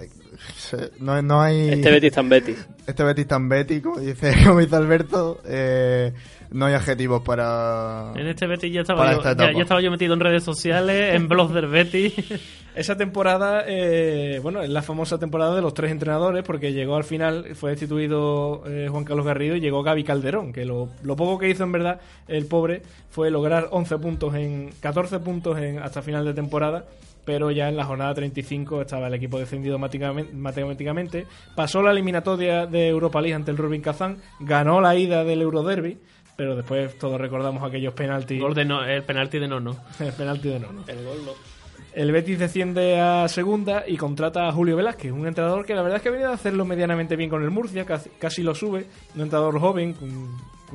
no, no hay Este Betis tan Betis. este Betis tan Betis como dice [laughs] como dice Alberto. eh, no hay adjetivos para En este Betis ya estaba, yo, ya, ya estaba yo metido en redes sociales, en blogs del Betis. [laughs] Esa temporada, eh, bueno, es la famosa temporada de los tres entrenadores, porque llegó al final, fue destituido eh, Juan Carlos Garrido y llegó Gaby Calderón, que lo, lo poco que hizo en verdad el pobre fue lograr 11 puntos en 14 puntos en, hasta final de temporada, pero ya en la jornada 35 estaba el equipo descendido matemáticamente, pasó la eliminatoria de Europa League ante el Rubin Kazán, ganó la ida del Euroderby, pero después todos recordamos aquellos penaltis, Gol de no, el penalti de no, no. [laughs] el penalti de Nono. El gol no. El Betis desciende a segunda y contrata a Julio Velázquez, un entrenador que la verdad es que ha venido a hacerlo medianamente bien con el Murcia, casi, casi lo sube, un entrenador joven, con,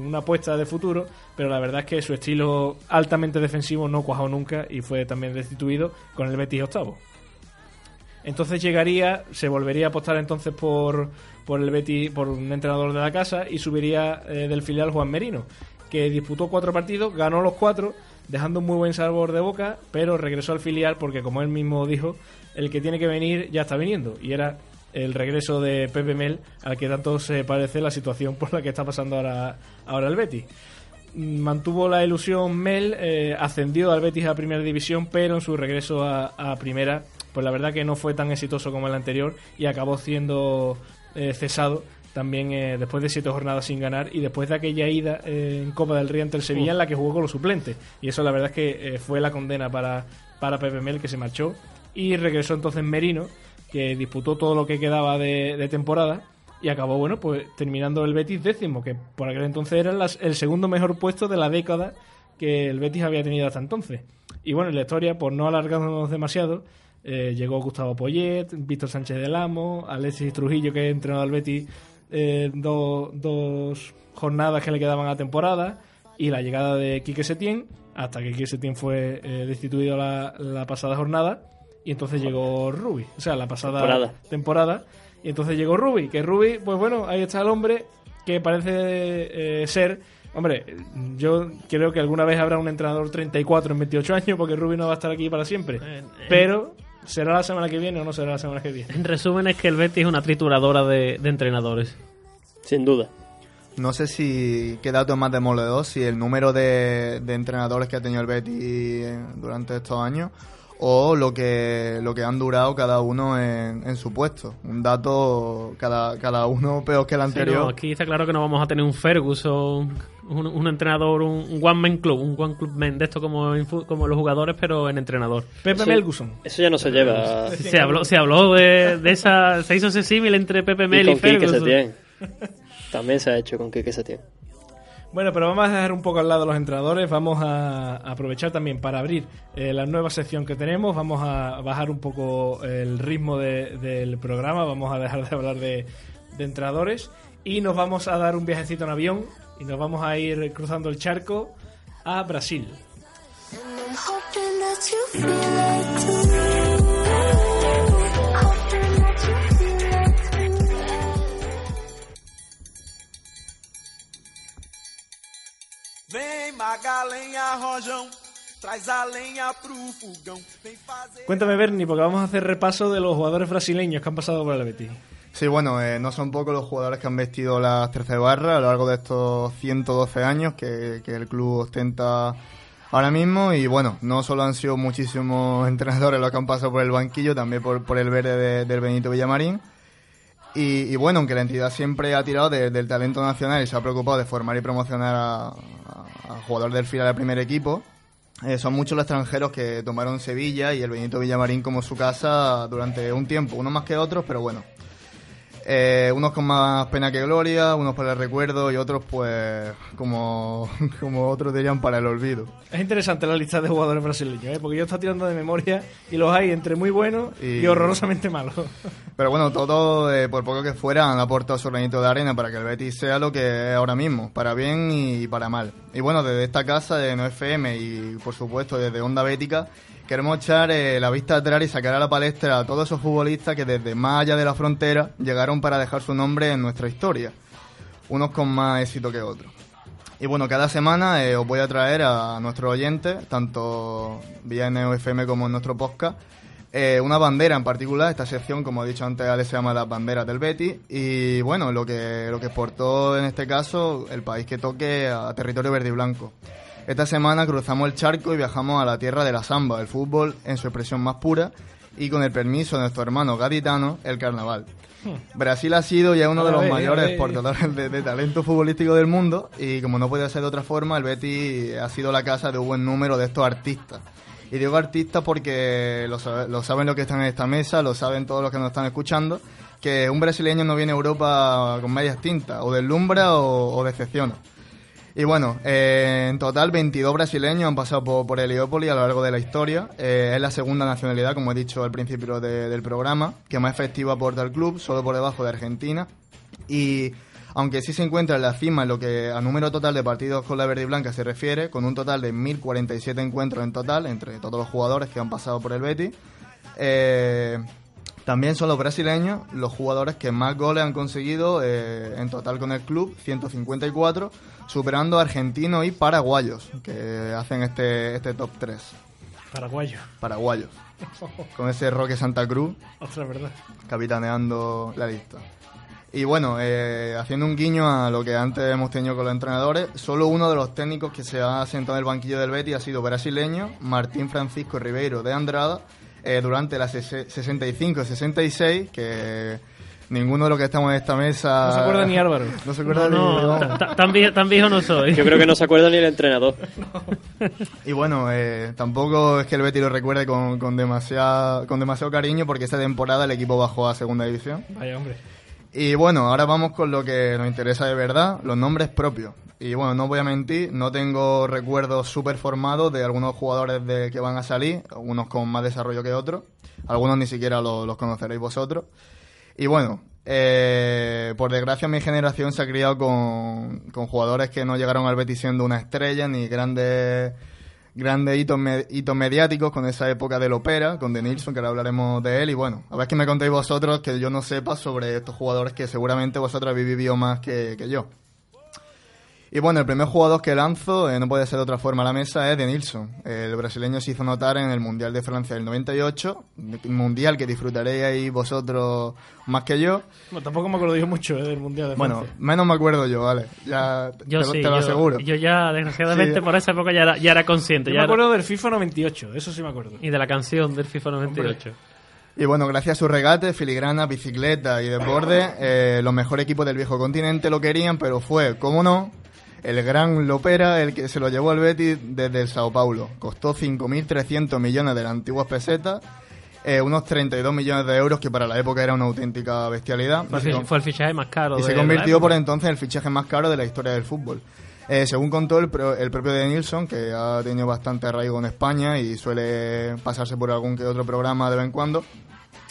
una apuesta de futuro, pero la verdad es que su estilo altamente defensivo no cuajó nunca y fue también destituido con el Betis octavo. Entonces llegaría, se volvería a apostar entonces por, por el Betis, por un entrenador de la casa y subiría eh, del filial Juan Merino, que disputó cuatro partidos, ganó los cuatro, dejando un muy buen sabor de boca, pero regresó al filial porque, como él mismo dijo, el que tiene que venir ya está viniendo. Y era el regreso de Pepe Mel al que tanto se parece la situación por la que está pasando ahora, ahora el Betis. Mantuvo la ilusión Mel, eh, ascendió al Betis a Primera División, pero en su regreso a, a Primera, pues la verdad que no fue tan exitoso como el anterior y acabó siendo eh, cesado también eh, después de siete jornadas sin ganar y después de aquella ida eh, en Copa del Rey ante el Sevilla en la que jugó con los suplentes. Y eso la verdad es que eh, fue la condena para, para Pepe Mel que se marchó y regresó entonces Merino, que disputó todo lo que quedaba de, de temporada y acabó, bueno, pues terminando el Betis décimo, que por aquel entonces era las- el segundo mejor puesto de la década que el Betis había tenido hasta entonces. Y bueno, en la historia, por no alargarnos demasiado, eh, llegó Gustavo Poyet, Víctor Sánchez del Amo, Alexis Trujillo, que entrenó al Betis eh, do- dos jornadas que le quedaban a temporada, y la llegada de Quique Setién, hasta que Quique Setién fue eh, destituido la, la pasada jornada, y entonces llegó Rubi, o sea, la pasada Temporada. temporada, y entonces llegó Rubi, que Rubi, pues bueno, ahí está el hombre que parece eh, ser... Hombre, yo creo que alguna vez habrá un entrenador 34 en 28 años, porque Rubi no va a estar aquí para siempre. Eh. Pero, ¿será la semana que viene o no será la semana que viene? En resumen es que el Betis es una trituradora de, de entrenadores. Sin duda. No sé si qué dato es más demoledor, si el número de, de entrenadores que ha tenido el Betis eh, durante estos años o lo que lo que han durado cada uno en, en su puesto. Un dato cada, cada uno peor que el Sí, anterior. no, aquí está claro que no vamos a tener un Ferguson, un, un entrenador, un, un one man club, un one club man de esto como, como los jugadores, pero en entrenador. Pepe. Melguson. Eso ya no se lleva. Se habló, se habló de, de esa, se hizo ese símil entre Pepe Mel y, y Ferguson. También se ha hecho con Quique Setién. Bueno, pero vamos a dejar un poco al lado los entrenadores. Vamos a aprovechar también para abrir eh, la nueva sección que tenemos. Vamos a bajar un poco el ritmo de- del programa. Vamos a dejar de hablar de, de entrenadores. Y nos vamos a dar un viajecito en avión. Y nos vamos a ir cruzando el charco a Brasil. Cuéntame, Bernie, porque vamos a hacer repaso de los jugadores brasileños que han pasado por el Betis. Sí, bueno, eh, no son pocos los jugadores que han vestido las 13 barras a lo largo de estos 112 años que, que el club ostenta ahora mismo. Y bueno, no solo han sido muchísimos [laughs] entrenadores los que han pasado por el banquillo, también por, por el verde de- del Benito Villamarín. Y, y bueno, aunque la entidad siempre ha tirado de- del talento nacional y se ha preocupado de formar y promocionar a, a- jugadores del fila del primer equipo, eh, son muchos los extranjeros que tomaron Sevilla y el Benito Villamarín como su casa durante un tiempo, unos más que otros, pero bueno. Eh, unos con más pena que gloria, unos para el recuerdo y otros pues como, [laughs] como otros dirían para el olvido. Es interesante la lista de jugadores brasileños, ¿eh? porque yo estoy tirando de memoria y los hay entre muy buenos y, Y- horrorosamente malos. [laughs] Pero bueno, todo, eh, por poco que fuera, han aportado su granito de arena para que el Betis sea lo que es ahora mismo, para bien y para mal. Y bueno, desde esta casa de No FM y por supuesto desde Onda Bética, queremos echar eh, la vista atrás y sacar a la palestra a todos esos futbolistas que desde más allá de la frontera llegaron para dejar su nombre en nuestra historia, unos con más éxito que otros. Y bueno, cada semana eh, os voy a traer a nuestros oyentes, tanto vía NOFM como en nuestro podcast, eh, una bandera en particular. Esta sección, como he dicho antes, Ale se llama las banderas del Betis. Y bueno, lo que, lo que exportó en este caso el país que toque a territorio verde y blanco. Esta semana cruzamos el charco y viajamos a la tierra de la samba, el fútbol en su expresión más pura y con el permiso de nuestro hermano gaditano, el carnaval. Brasil ha sido ya uno de los mayores ver. exportadores de, de talento futbolístico del mundo y como no podía ser de otra forma, el Betis ha sido la casa de un buen número de estos artistas. Y digo artistas porque lo, lo saben los que están en esta mesa, lo saben todos los que nos están escuchando, que un brasileño no viene a Europa con medias tintas, o deslumbra o, o decepciona. Y bueno, eh, en total 22 brasileños han pasado por, por Heliópolis a lo largo de la historia. Eh, es la segunda nacionalidad, como he dicho al principio de- del programa, que más efectivo aporta al club, solo por debajo de Argentina. Y aunque sí se encuentra en la cima en lo que a número total de partidos con la verde y blanca se refiere, con un total de 1.047 encuentros en total entre todos los jugadores que han pasado por el Betis, eh, también son los brasileños los jugadores que más goles han conseguido eh, en total con el club, 154, superando a argentinos y paraguayos, que hacen este, este top 3. Paraguayo. Paraguayos. [laughs] Con ese Roque Santa Cruz Otra verdad. capitaneando la lista. Y bueno, eh, haciendo un guiño a lo que antes hemos tenido con los entrenadores, solo uno de los técnicos que se ha sentado en el banquillo del Betis ha sido brasileño, Martín Francisco Ribeiro de Andrada, eh, durante la 65-66, que ninguno de los que estamos en esta mesa... No se acuerda ni Álvaro. [laughs] No se acuerda No, ni... no, tan, viejo, tan viejo no soy. Yo creo que no se acuerda ni el entrenador. [laughs] Y bueno, eh, tampoco es que el Betis lo recuerde con, con, demasiado, con demasiado cariño porque esa temporada el equipo bajó a segunda división. Vaya, hombre. Y bueno, ahora vamos con lo que nos interesa de verdad, los nombres propios. Y bueno, no voy a mentir, no tengo recuerdos súper formados de algunos jugadores de, que van a salir, unos con más desarrollo que otros, algunos ni siquiera lo- los conoceréis vosotros. Y bueno, eh, por desgracia mi generación se ha criado con, con jugadores que no llegaron al Betis siendo una estrella ni grandes grandes hitos, me- hitos mediáticos con esa época del Opera, con De Nilsson, que ahora hablaremos de él. Y bueno, a ver qué me contéis vosotros que yo no sepa sobre estos jugadores que seguramente vosotros habéis vivido más que, que yo. Y bueno, el primer jugador que lanzo, eh, no puede ser de otra forma a la mesa, es De Nilsson. El brasileño se hizo notar en el Mundial de Francia del 98, un mundial que disfrutaréis ahí vosotros más que yo. Bueno, tampoco me acuerdo yo mucho eh, del Mundial de Bueno, Francia. menos me acuerdo yo, vale. Ya te, Yo lo- sí, te lo yo, aseguro. yo ya, desgraciadamente, Sí. por esa época ya era, ya era consciente. Yo ya me era- acuerdo del FIFA 98, eso sí me acuerdo. y de la canción del FIFA 98. Y bueno, gracias a su regate, filigrana, bicicleta y desborde, eh, los mejores equipos del viejo continente lo querían, pero fue, como no, el gran Lopera el que se lo llevó al Betis desde el Sao Paulo. Costó 5.300 millones de las antiguas pesetas, eh, unos 32 millones de euros, que para la época era una auténtica bestialidad. Fue, el fue fichaje más caro. y de se convirtió por entonces en el fichaje más caro de la historia del fútbol. Eh, según contó el, pro- el propio De Nilsson, que ha tenido bastante arraigo en España y suele pasarse por algún que otro programa de vez en cuando,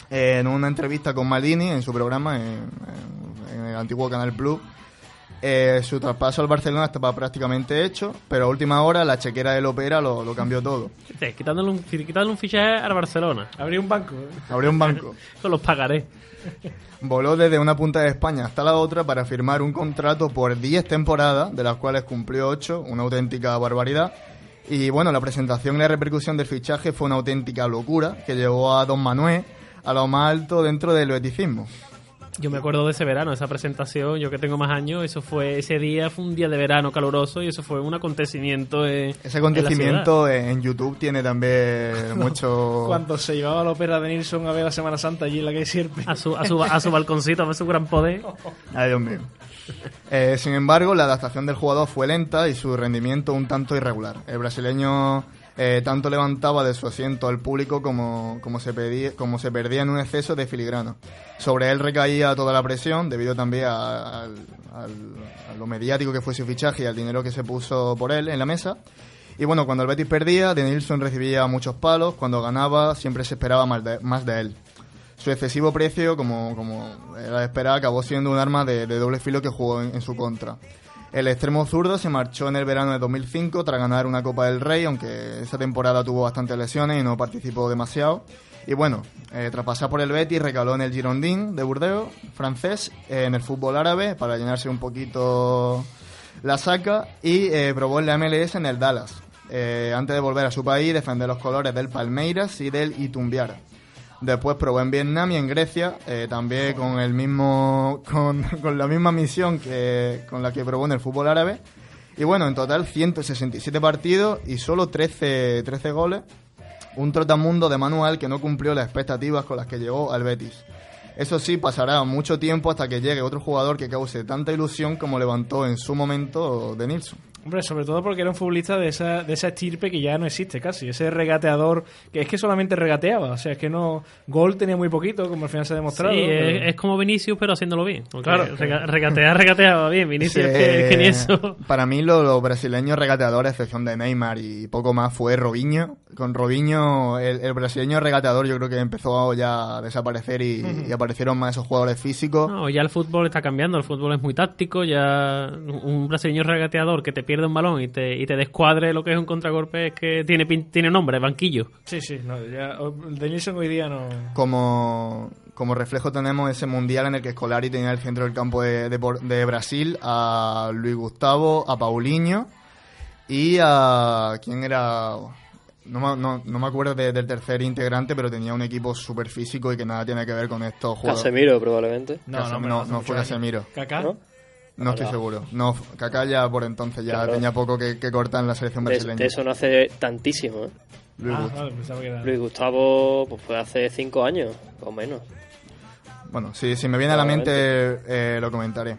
eh, en una entrevista con Maldini en su programa, en el antiguo Canal Plus, eh, su traspaso al Barcelona estaba prácticamente hecho, pero a última hora la chequera del Opera lo, lo cambió todo. Sí, quitándole, un, quitándole un fichaje al Barcelona. Habría un banco. ¿eh? Abrió un banco. [laughs] Con los pagaré. Voló desde una punta de España hasta la otra para firmar un contrato por 10 temporadas, de las cuales cumplió 8, una auténtica barbaridad. Y bueno, la presentación y la repercusión del fichaje fue una auténtica locura que llevó a Don Manuel a lo más alto dentro del beticismo. Yo me acuerdo de ese verano, esa presentación, yo que tengo más años, eso fue, ese día fue un día de verano caluroso y eso fue un acontecimiento en, Ese en la ciudad. acontecimiento en YouTube tiene también [laughs] mucho... Cuando se llevaba la ópera de Nilsson a ver la Semana Santa allí en la calle Sierpe. a su, a su, a su balconcito, a ver su gran poder. [laughs] Ay, Dios mío. Eh, sin embargo, la adaptación del jugador fue lenta y su rendimiento un tanto irregular. El brasileño eh, tanto levantaba de su asiento al público como, como, se pedía, como se perdía en un exceso de filigrana. Sobre él recaía toda la presión, debido también a, lo mediático que fue su fichaje y al dinero que se puso por él en la mesa. Y bueno, cuando el Betis perdía, De Nilsson recibía muchos palos, cuando ganaba siempre se esperaba más de, más de él. Su excesivo precio, como, como era de esperar, acabó siendo un arma de, doble filo que jugó en su contra. El extremo zurdo se marchó en el verano de 2005 tras ganar una Copa del Rey, aunque esa temporada tuvo bastantes lesiones y no participó demasiado. Y bueno, eh, tras pasar por el Betis, recaló en el Girondin de Burdeos, francés, en el fútbol árabe, para llenarse un poquito la saca, y eh, probó en la MLS en el Dallas, eh, antes de volver a su país, defender los colores del Palmeiras y del Itumbiara. Después probó en Vietnam y en Grecia, eh, también con el mismo, [laughs] con, la misma misión que con la que probó en el fútbol árabe. Y bueno, en total 167 partidos y solo 13, 13 goles. Un trotamundo de manual que no cumplió las expectativas con las que llegó al Betis. Eso sí, pasará mucho tiempo hasta que llegue otro jugador que cause tanta ilusión como levantó en su momento de Nilsson. Hombre, sobre todo porque era un futbolista de esa, de esa estirpe que ya no existe casi. Ese regateador que es que solamente regateaba. O sea, es que no. Gol tenía muy poquito, como al final se ha demostrado. Sí, pero- es, es como Vinicius, pero haciéndolo bien. Porque Claro. rega- regatear, regateaba bien. Vinicius, Sí, que, que ni eso. Para mí, lo- los brasileños regateadores, a excepción de Neymar y poco más, fue Robinho. Con Robinho, el, el brasileño regateador, yo creo que empezó ya a desaparecer y, y aparecieron más esos jugadores físicos. No, ya el fútbol está cambiando, el fútbol es muy táctico, ya un brasileño regateador que te pierde un balón y te, y te descuadre lo que es un contragolpe es que tiene, pin- tiene nombre, banquillo. Sí, sí. No, ya, el de Nilsson hoy día no. Como, como reflejo tenemos ese mundial en el que Scolari tenía el centro del campo de, de Por- de Brasil a Luis Gustavo, a Paulinho y a... ¿Quién era? No, me- no, no me acuerdo de- del tercer integrante, pero tenía un equipo súper físico y que nada tiene que ver con estos jugadores. Casemiro, probablemente. No, Casem- hombre, no, no fue. Casemiro. Kaká. ¿No? Estoy seguro. No, Kaká ya por entonces ya Claro. tenía poco que, que cortar en la selección De, brasileña. de eso no hace tantísimo. ¿eh? Luis Ah, Gustavo. vale, que era. Luis Gustavo pues, fue hace cinco años o menos. Bueno, si, si me viene a la mente eh, lo comentaré.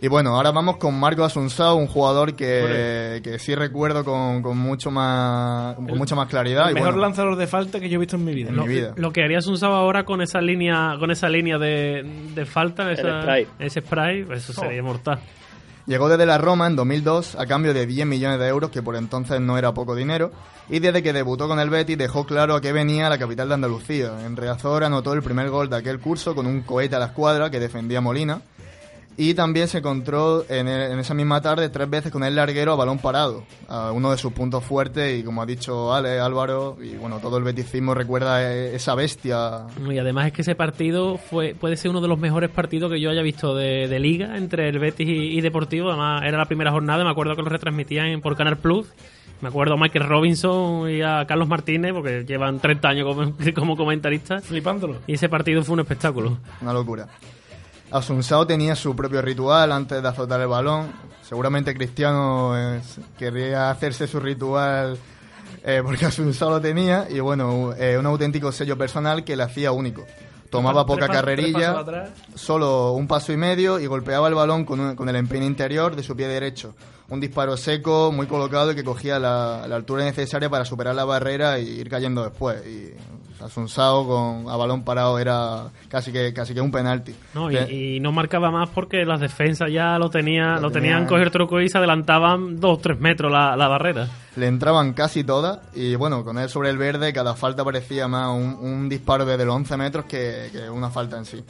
Y bueno, ahora vamos con Marco Asunsao, un jugador que, que sí recuerdo con, con mucho más con mucha más claridad. El y mejor bueno, lanzador de falta que yo he visto en mi vida. En mi vida. Lo que haría Sunsao ahora con esa línea con esa línea de, de falta, esa- spray. ese spray, eso sería mortal. Llegó desde la Roma en 2002 a cambio de 10 millones de euros, que por entonces no era poco dinero, y desde que debutó con el Betis dejó claro a qué venía la capital de Andalucía. En Riazor anotó el primer gol de aquel curso con un cohete a la escuadra que defendía Molina, y también se encontró en, el- en esa misma tarde tres veces con el larguero a balón parado, a uno de sus puntos fuertes, y como ha dicho Ale, Álvaro, y bueno, todo el beticismo recuerda eh, esa bestia Y además es que ese partido fue puede ser uno de los mejores partidos que yo haya visto de, de liga entre el Betis y, y Deportivo. Además era la primera jornada, me acuerdo que lo retransmitían en- por Canal Plus. Me acuerdo a Michael Robinson y a Carlos Martínez, porque llevan 30 años como, [laughs] como comentaristas. Flipándolo. Y ese partido fue un espectáculo. Una locura. Asunsao tenía su propio ritual antes de azotar el balón. Seguramente Cristiano eh, querría hacerse su ritual eh, porque [laughs] Asunsao lo tenía. Y bueno, eh, un auténtico sello personal que le hacía único. Tomaba poca tres carrerilla, solo un paso y medio y golpeaba el balón con, un- con el empeine interior de su pie derecho. Un disparo seco, muy colocado y que cogía la, la altura necesaria para superar la barrera y ir cayendo después. Y Asunsao con a balón parado era casi que casi que un penalti. No, y, y no marcaba más porque las defensas ya lo, tenía, Lo lo tenían tenían. coger truco y se adelantaban dos o tres metros la, la barrera. le entraban casi todas y bueno, con él sobre el verde cada falta parecía más un, un disparo desde los 11 metros que, que una falta en sí.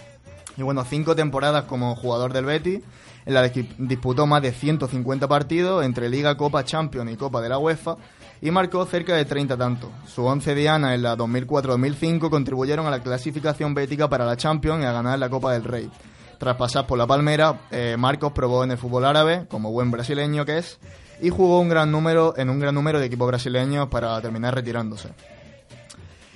Y bueno, cinco temporadas como jugador del Betis, en la que disputó más de 150 partidos entre Liga, Copa, Champions y Copa de la UEFA y marcó cerca de 30 tantos. Sus 11 dianas en la 2004-2005 contribuyeron a la clasificación bética para la Champions y a ganar la Copa del Rey. Tras pasar por la Palmera, eh, Marcos probó en el fútbol árabe, como buen brasileño que es, y jugó un gran número en un gran número de equipos brasileños para terminar retirándose.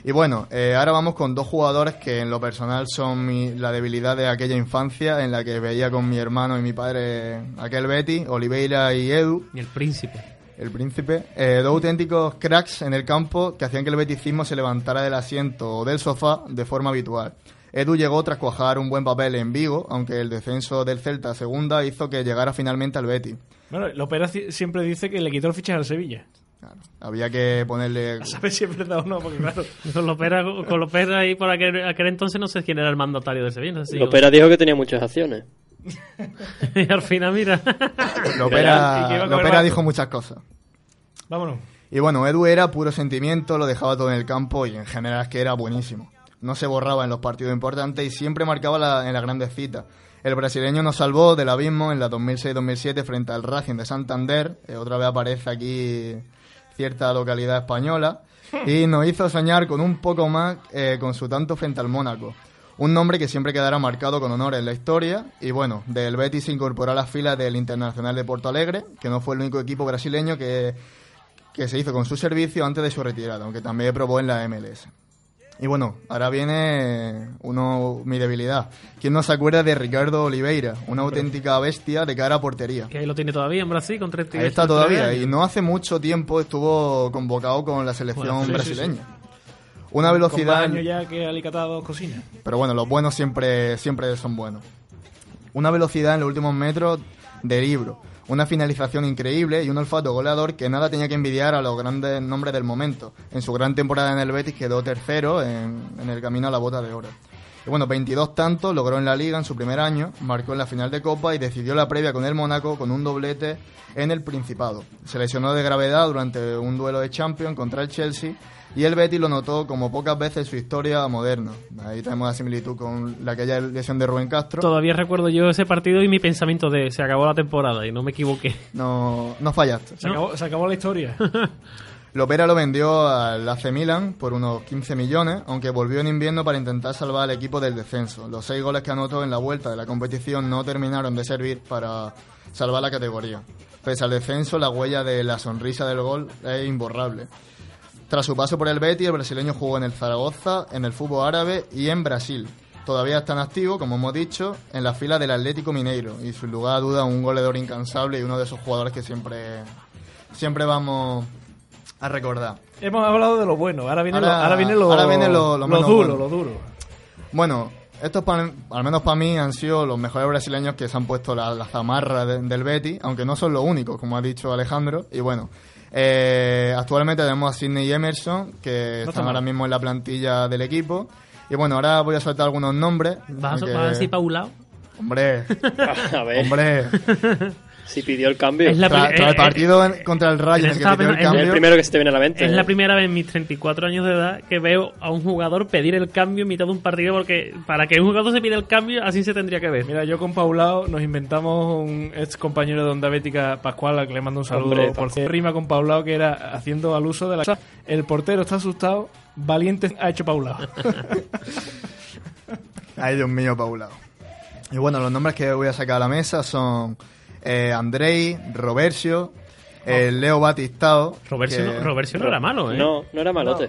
Y bueno, eh, ahora vamos con dos jugadores que en lo personal son mi- la debilidad de aquella infancia en la que veía con mi hermano y mi padre aquel Betty, Oliveira y Edu, Y el príncipe. El príncipe. Eh, dos auténticos cracks en el campo que hacían que el beticismo se levantara del asiento o del sofá de forma habitual. Edu llegó tras cuajar un buen papel en Vigo, aunque el descenso del Celta a segunda hizo que llegara finalmente al Betis. Bueno, Lopera siempre dice que le quitó el fichaje al Sevilla. Claro, había que ponerle... [laughs] A saber si es verdad o no, porque claro. [laughs] Con Lopera, con Lopera ahí por aquel, aquel entonces no sé quién era el mandatario de Sevilla. No sé si- Lopera dijo que tenía muchas acciones. [laughs] y al final, mira. Lopera, [laughs] dijo muchas cosas. Vámonos. Y bueno, Edu era puro sentimiento, lo dejaba todo en el campo y en general es que era buenísimo. No se borraba en los partidos importantes y siempre marcaba la- en las grandes citas. El brasileño nos salvó del abismo en la 2006-2007 frente al Racing de Santander. Eh, otra vez aparece aquí cierta localidad española. [laughs] Y nos hizo soñar con un poco más eh, con su tanto frente al Mónaco. Un nombre que siempre quedará marcado con honor en la historia. Y bueno, del Betis se incorporó a las filas del Internacional de Porto Alegre, que no fue el único equipo brasileño que, que se hizo con su servicio antes de su retirada, aunque también probó en la MLS. Y bueno, ahora viene uno mi debilidad. ¿Quién no se acuerda de Ricardo Oliveira? Una auténtica bestia de cara a portería. Que ahí lo tiene todavía en Brasil con 38 Ahí está todavía y no hace mucho tiempo estuvo convocado con la selección Bueno, sí, sí, brasileña. Una Con velocidad, más años ya que Alicatado pero bueno, los buenos siempre siempre son buenos. Una velocidad en los últimos metros de libro, una finalización increíble y un olfato goleador que nada tenía que envidiar a los grandes nombres del momento. En su gran temporada en el Betis quedó tercero en, en el camino a la bota de oro. Y bueno, 22 tantos logró en la liga en su primer año, marcó en la final de Copa y decidió la previa con el Mónaco con un doblete en el Principado. Se lesionó de gravedad durante un duelo de Champions contra el Chelsea y el Betis lo notó como pocas veces en su historia moderna. Ahí tenemos la similitud con la aquella lesión de Rubén Castro. Todavía recuerdo yo ese partido y mi pensamiento de se acabó la temporada y no me equivoqué. No, no fallaste. Se, acabó, se acabó la historia. [laughs] Lopera lo vendió al AC Milan por unos 15 millones, aunque volvió en invierno para intentar salvar al equipo del descenso. Los seis goles que anotó en la vuelta de la competición no terminaron de servir para salvar la categoría. Pese al descenso, la huella de la sonrisa del gol es imborrable. Tras su paso por el Betis, el brasileño jugó en el Zaragoza, en el fútbol árabe y en Brasil. Todavía está en activo, como hemos dicho, en la fila del Atlético Mineiro y sin lugar a duda un goleador incansable y uno de esos jugadores que siempre, siempre vamos a recordar. Hemos hablado de lo bueno, ahora viene, Ahora- lo, ahora viene lo, ahora viene lo- duro, bueno. lo duro. Bueno, estos, pa- al menos para mí, han sido los mejores brasileños que se han puesto la, la zamarra de- del Betty, aunque no son los únicos, como ha dicho Alejandro. Y bueno, eh, actualmente tenemos a Sidney y Emerson, que está están ahora mismo en la plantilla del equipo. Y bueno, ahora voy a soltar algunos nombres. ¿Vas, vas a decir Paulao? Hombre, [laughs] A ver, hombre. [laughs] si pidió el cambio. Es la Tra- tras eh, el partido en- contra el Rayo en el que pidió el pensando- Es cambio. el primero que se te viene a la mente. Es ¿eh? la primera vez en mis 34 años de edad que veo a un jugador pedir el cambio en mitad de un partido porque para que un jugador se pida el cambio así se tendría que ver. Mira, yo con Paulao nos inventamos un ex compañero de Onda Bética, Pascual, al que le mando un saludo Hombre, por Pascual. hacer rima con Paulao, que era haciendo al uso de la... El portero está asustado, valiente ha hecho Paulao. [laughs] Ay, Dios mío, Paulao. Y bueno, los nombres que voy a sacar a la mesa son eh, Andrei, Robercio, eh, Leo Batistao. Robercio, que- no, Robercio no era malo, ¿eh? No, no era malote.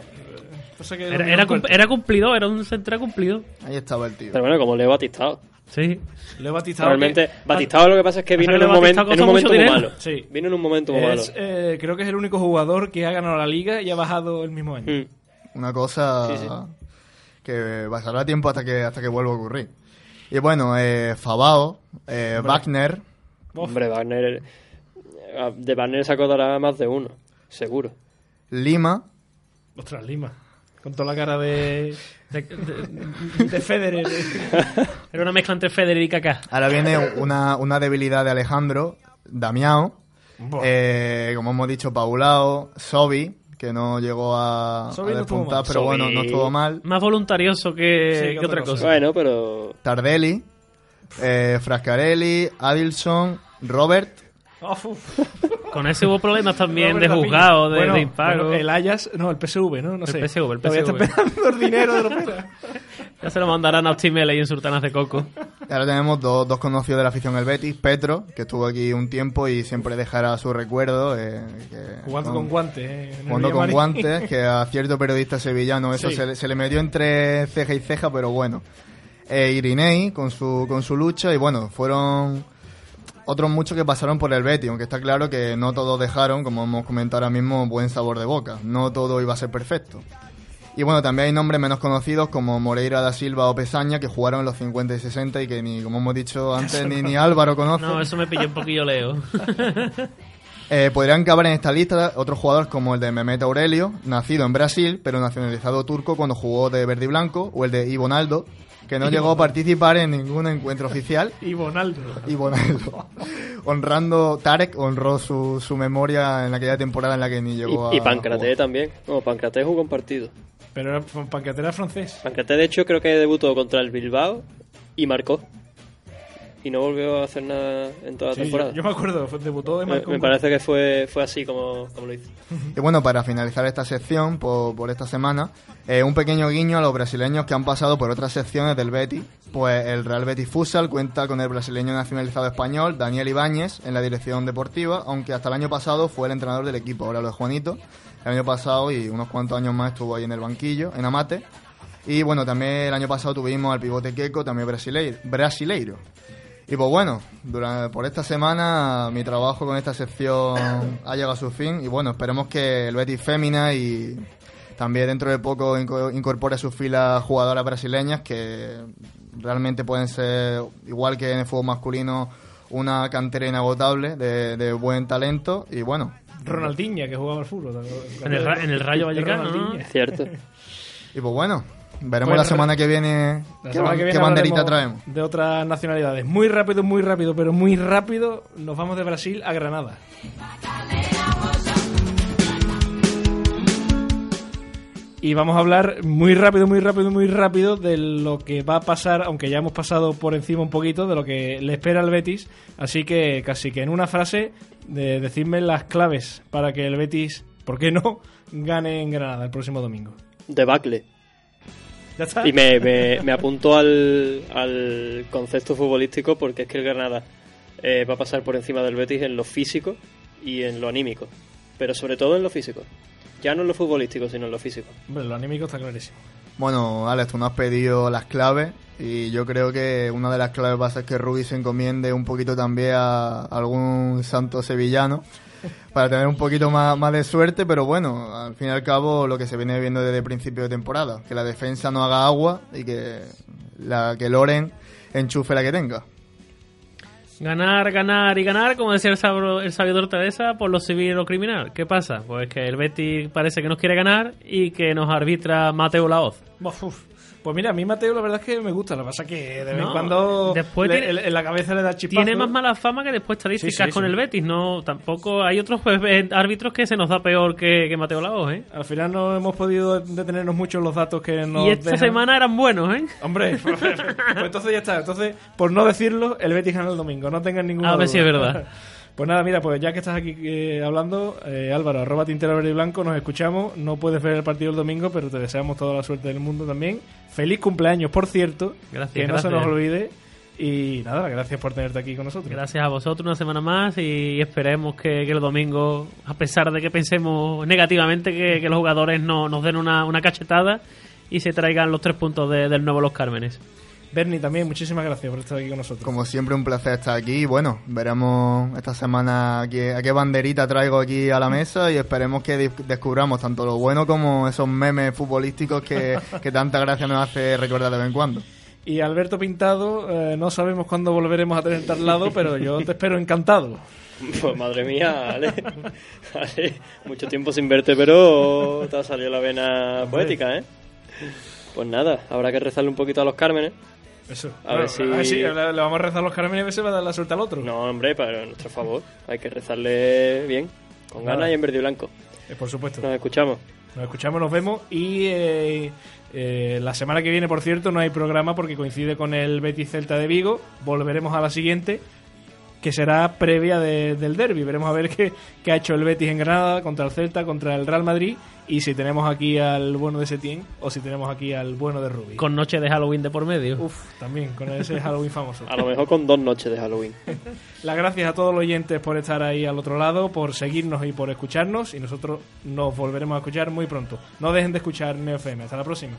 Era, era, cum- era cumplido, era un central cumplido. Ahí estaba el tío. Pero bueno, como Leo Batistao. Sí. Leo Batistao... Realmente, que- Batistao lo que pasa es que vino en un, momento, en un momento muy malo. Sí. Vino en un momento muy malo. Eh, creo que es el único jugador que ha ganado la liga y ha bajado el mismo año. Mm. Una cosa Sí, sí. que pasará tiempo hasta que hasta que vuelva a ocurrir. Y bueno, eh, Fabao, eh, Wagner, Hombre, Wagner. eh, De Wagner se acordará más de uno, seguro. Lima, Ostras, Lima. Con toda la cara de... De- de- de Federer. [laughs] era una mezcla entre Federer y Kaká. ahora viene una, una debilidad de Alejandro, Damiao, eh, como hemos dicho, Paulao, Sobi, que no llegó a, a despuntar, pero bueno, no estuvo mal. Más voluntarioso que, Sí, que que otra otra cosa. cosa. Bueno, pero. Tardelli, eh, Frascarelli, Adilson, Robert, Oh. [laughs] Con ese hubo problemas también Robert de juzgado, de, Bueno, de impago. bueno, el Ajax, no, el PSV, ¿no? No El sé. PSV, el Todavía PSV. está esperando el dinero de. [laughs] Ya se lo mandarán a Optimele y en Sultanas de Coco. Y ahora tenemos dos, dos conocidos de la afición del Betis, Petro, que estuvo aquí un tiempo y siempre dejará su recuerdo. eh, que- Jugando con guantes. eh, el Jugando con guantes, [laughs] que a cierto periodista sevillano eso Sí. se, le- se le metió entre ceja y ceja, pero bueno. Eh, Irinei con su, con su lucha y bueno, fueron otros muchos que pasaron por el Betis, aunque está claro que no todos dejaron, como hemos comentado ahora mismo, buen sabor de boca. No todo iba a ser perfecto. Y bueno, también hay nombres menos conocidos como Moreira da Silva o Pesaña que jugaron en los 50 y 60 y que ni, como hemos dicho antes, ni, ni Álvaro conoce. No, eso me pilló un poquillo leo. [laughs] Eh, podrían caber en esta lista otros jugadores como el de Mehmet Aurelio, nacido en Brasil, pero nacionalizado turco cuando jugó de verde y blanco, o el de Ivonaldo, que no llegó a participar en ningún encuentro oficial. [laughs] Y Bonaldo. Ivonaldo. Honrando, Tarek honró su, su memoria en aquella temporada en la que ni llegó Y, y a. Pancraté jugar. también. No, Pancraté jugó un partido. Pero era Pancratera francés. Pancraté, de hecho, creo que debutó contra el Bilbao y marcó. Y no volvió a hacer nada en toda la Sí, temporada. yo, yo me acuerdo, fue- debutó de me, parece que fue, fue así como, como lo hizo. [laughs] Y bueno, para finalizar esta sección por, por esta semana, eh, un pequeño guiño a los brasileños que han pasado por otras secciones del Betis. Pues el Real Betis Futsal cuenta con el brasileño nacionalizado español, Daniel Ibáñez, en la dirección deportiva, aunque hasta el año pasado fue el entrenador del equipo, ahora lo es Juanito. El año pasado y unos cuantos años más estuvo ahí en el banquillo, en Amate. Y bueno, también el año pasado tuvimos al pivote Queco, también brasileiro. brasileiro. Y pues bueno, durante, por esta semana mi trabajo con esta sección ha llegado a su fin y bueno, esperemos que el Betis Fémina y también dentro de poco inco- incorpore a sus filas jugadoras brasileñas que realmente pueden ser, igual que en el fútbol masculino, una cantera inagotable de, de buen talento y bueno, Ronaldinho, que jugaba al fútbol. En el Ra- en el Rayo Vallecano, ¿no? Cierto. y pues bueno, veremos la semana que viene La qué, semana banderita traemos. De otras nacionalidades. Muy rápido, muy rápido, pero muy rápido. Nos vamos de Brasil a Granada. Y vamos a hablar muy rápido, muy rápido, muy rápido de lo que va a pasar, aunque ya hemos pasado por encima un poquito, de lo que le espera al Betis. Así que casi que en una frase, de decirme las claves para que el Betis, ¿por qué no?, gane en Granada el próximo domingo. Debacle. ¿Ya está? Y me, me, me apunto al, al concepto futbolístico porque es que el Granada eh, va a pasar por encima del Betis en lo físico y en lo anímico. Pero sobre todo en lo físico. Ya no en lo futbolístico, sino en lo físico. Hombre, lo anímico está clarísimo. Bueno, Alex, tú nos has pedido las claves y yo creo que una de las claves va a ser que Rubí se encomiende un poquito también a algún santo sevillano para tener un poquito más, más de suerte, pero bueno, al fin y al cabo lo que se viene viendo desde el principio de temporada, que la defensa no haga agua y que la que Loren enchufe la que tenga. Ganar, ganar y ganar, como decía el, sabro, el sabio Teresa, por lo civil o criminal. ¿Qué pasa? Pues que el Betis parece que nos quiere ganar y que nos arbitra Mateo Laoz. Uf. Pues mira, a mí Mateo la verdad es que me gusta, lo que pasa es que de vez en No, cuando después le- tiene- en- la cabeza le da chispazo. Tiene más mala fama que después estadísticas Sí, sí, con sí. el Betis. No, tampoco hay otros pues, árbitros que se nos da peor que, que Mateo Laoz, ¿eh? Al final no hemos podido detenernos mucho en los datos que nos y esta dejan. semana eran buenos, ¿eh? Hombre, [laughs] pues entonces ya está. Entonces, por no decirlo, el Betis gana el domingo. No tengan ninguna A ver si es verdad. [laughs] Pues nada, mira, pues ya que estás aquí eh, hablando, eh, Álvaro, arroba tintero verde y blanco, nos escuchamos. No puedes ver el partido el domingo, pero te deseamos toda la suerte del mundo también. Feliz cumpleaños, por cierto. Gracias, Que no se nos olvide. Y nada, gracias por tenerte aquí con nosotros. Gracias a vosotros una semana más y esperemos que, que el domingo, a pesar de que pensemos negativamente, que, que los jugadores no, nos den una, una cachetada y se traigan los tres puntos de- del nuevo Los Cármenes. Bernie, también, muchísimas gracias por estar aquí con nosotros. Como siempre, un placer estar aquí. Bueno, veremos esta semana qué- a qué banderita traigo aquí a la mesa y esperemos que descubramos tanto lo bueno como esos memes futbolísticos que, [laughs] que tanta gracia nos hace recordar de vez en cuando. Y Alberto Pintado, eh, no sabemos cuándo volveremos a tenerte al lado, pero yo te espero encantado. Pues madre mía, Ale. [laughs] Ale, mucho tiempo sin verte, pero te ha salido la vena poética, ¿eh? Pues nada, habrá que rezarle un poquito a los Cármenes. Eso. A ver si- le, le vamos a rezar los caramelos y a ver si va a dar la suerte al otro. No, hombre, para nuestro favor. Hay que rezarle bien, con Nada. ganas y en verde y blanco. Eh, por supuesto. Nos escuchamos. Nos escuchamos, nos vemos y eh, eh, la semana que viene, por cierto, no hay programa porque coincide con el Betis Celta de Vigo. Volveremos a la siguiente, que será previa de- del derby. Veremos a ver qué, qué ha hecho el Betis en Granada contra el Celta, contra el Real Madrid y si tenemos aquí al bueno de Setién o si tenemos aquí al bueno de Rubí. Con noche de Halloween de por medio. Uf, también, con ese Halloween famoso. A lo mejor con dos noches de Halloween. [laughs] Las gracias a todos los oyentes por estar ahí al otro lado, por seguirnos y por escucharnos. Y nosotros nos volveremos a escuchar muy pronto. No dejen de escuchar NeoFM. Hasta la próxima.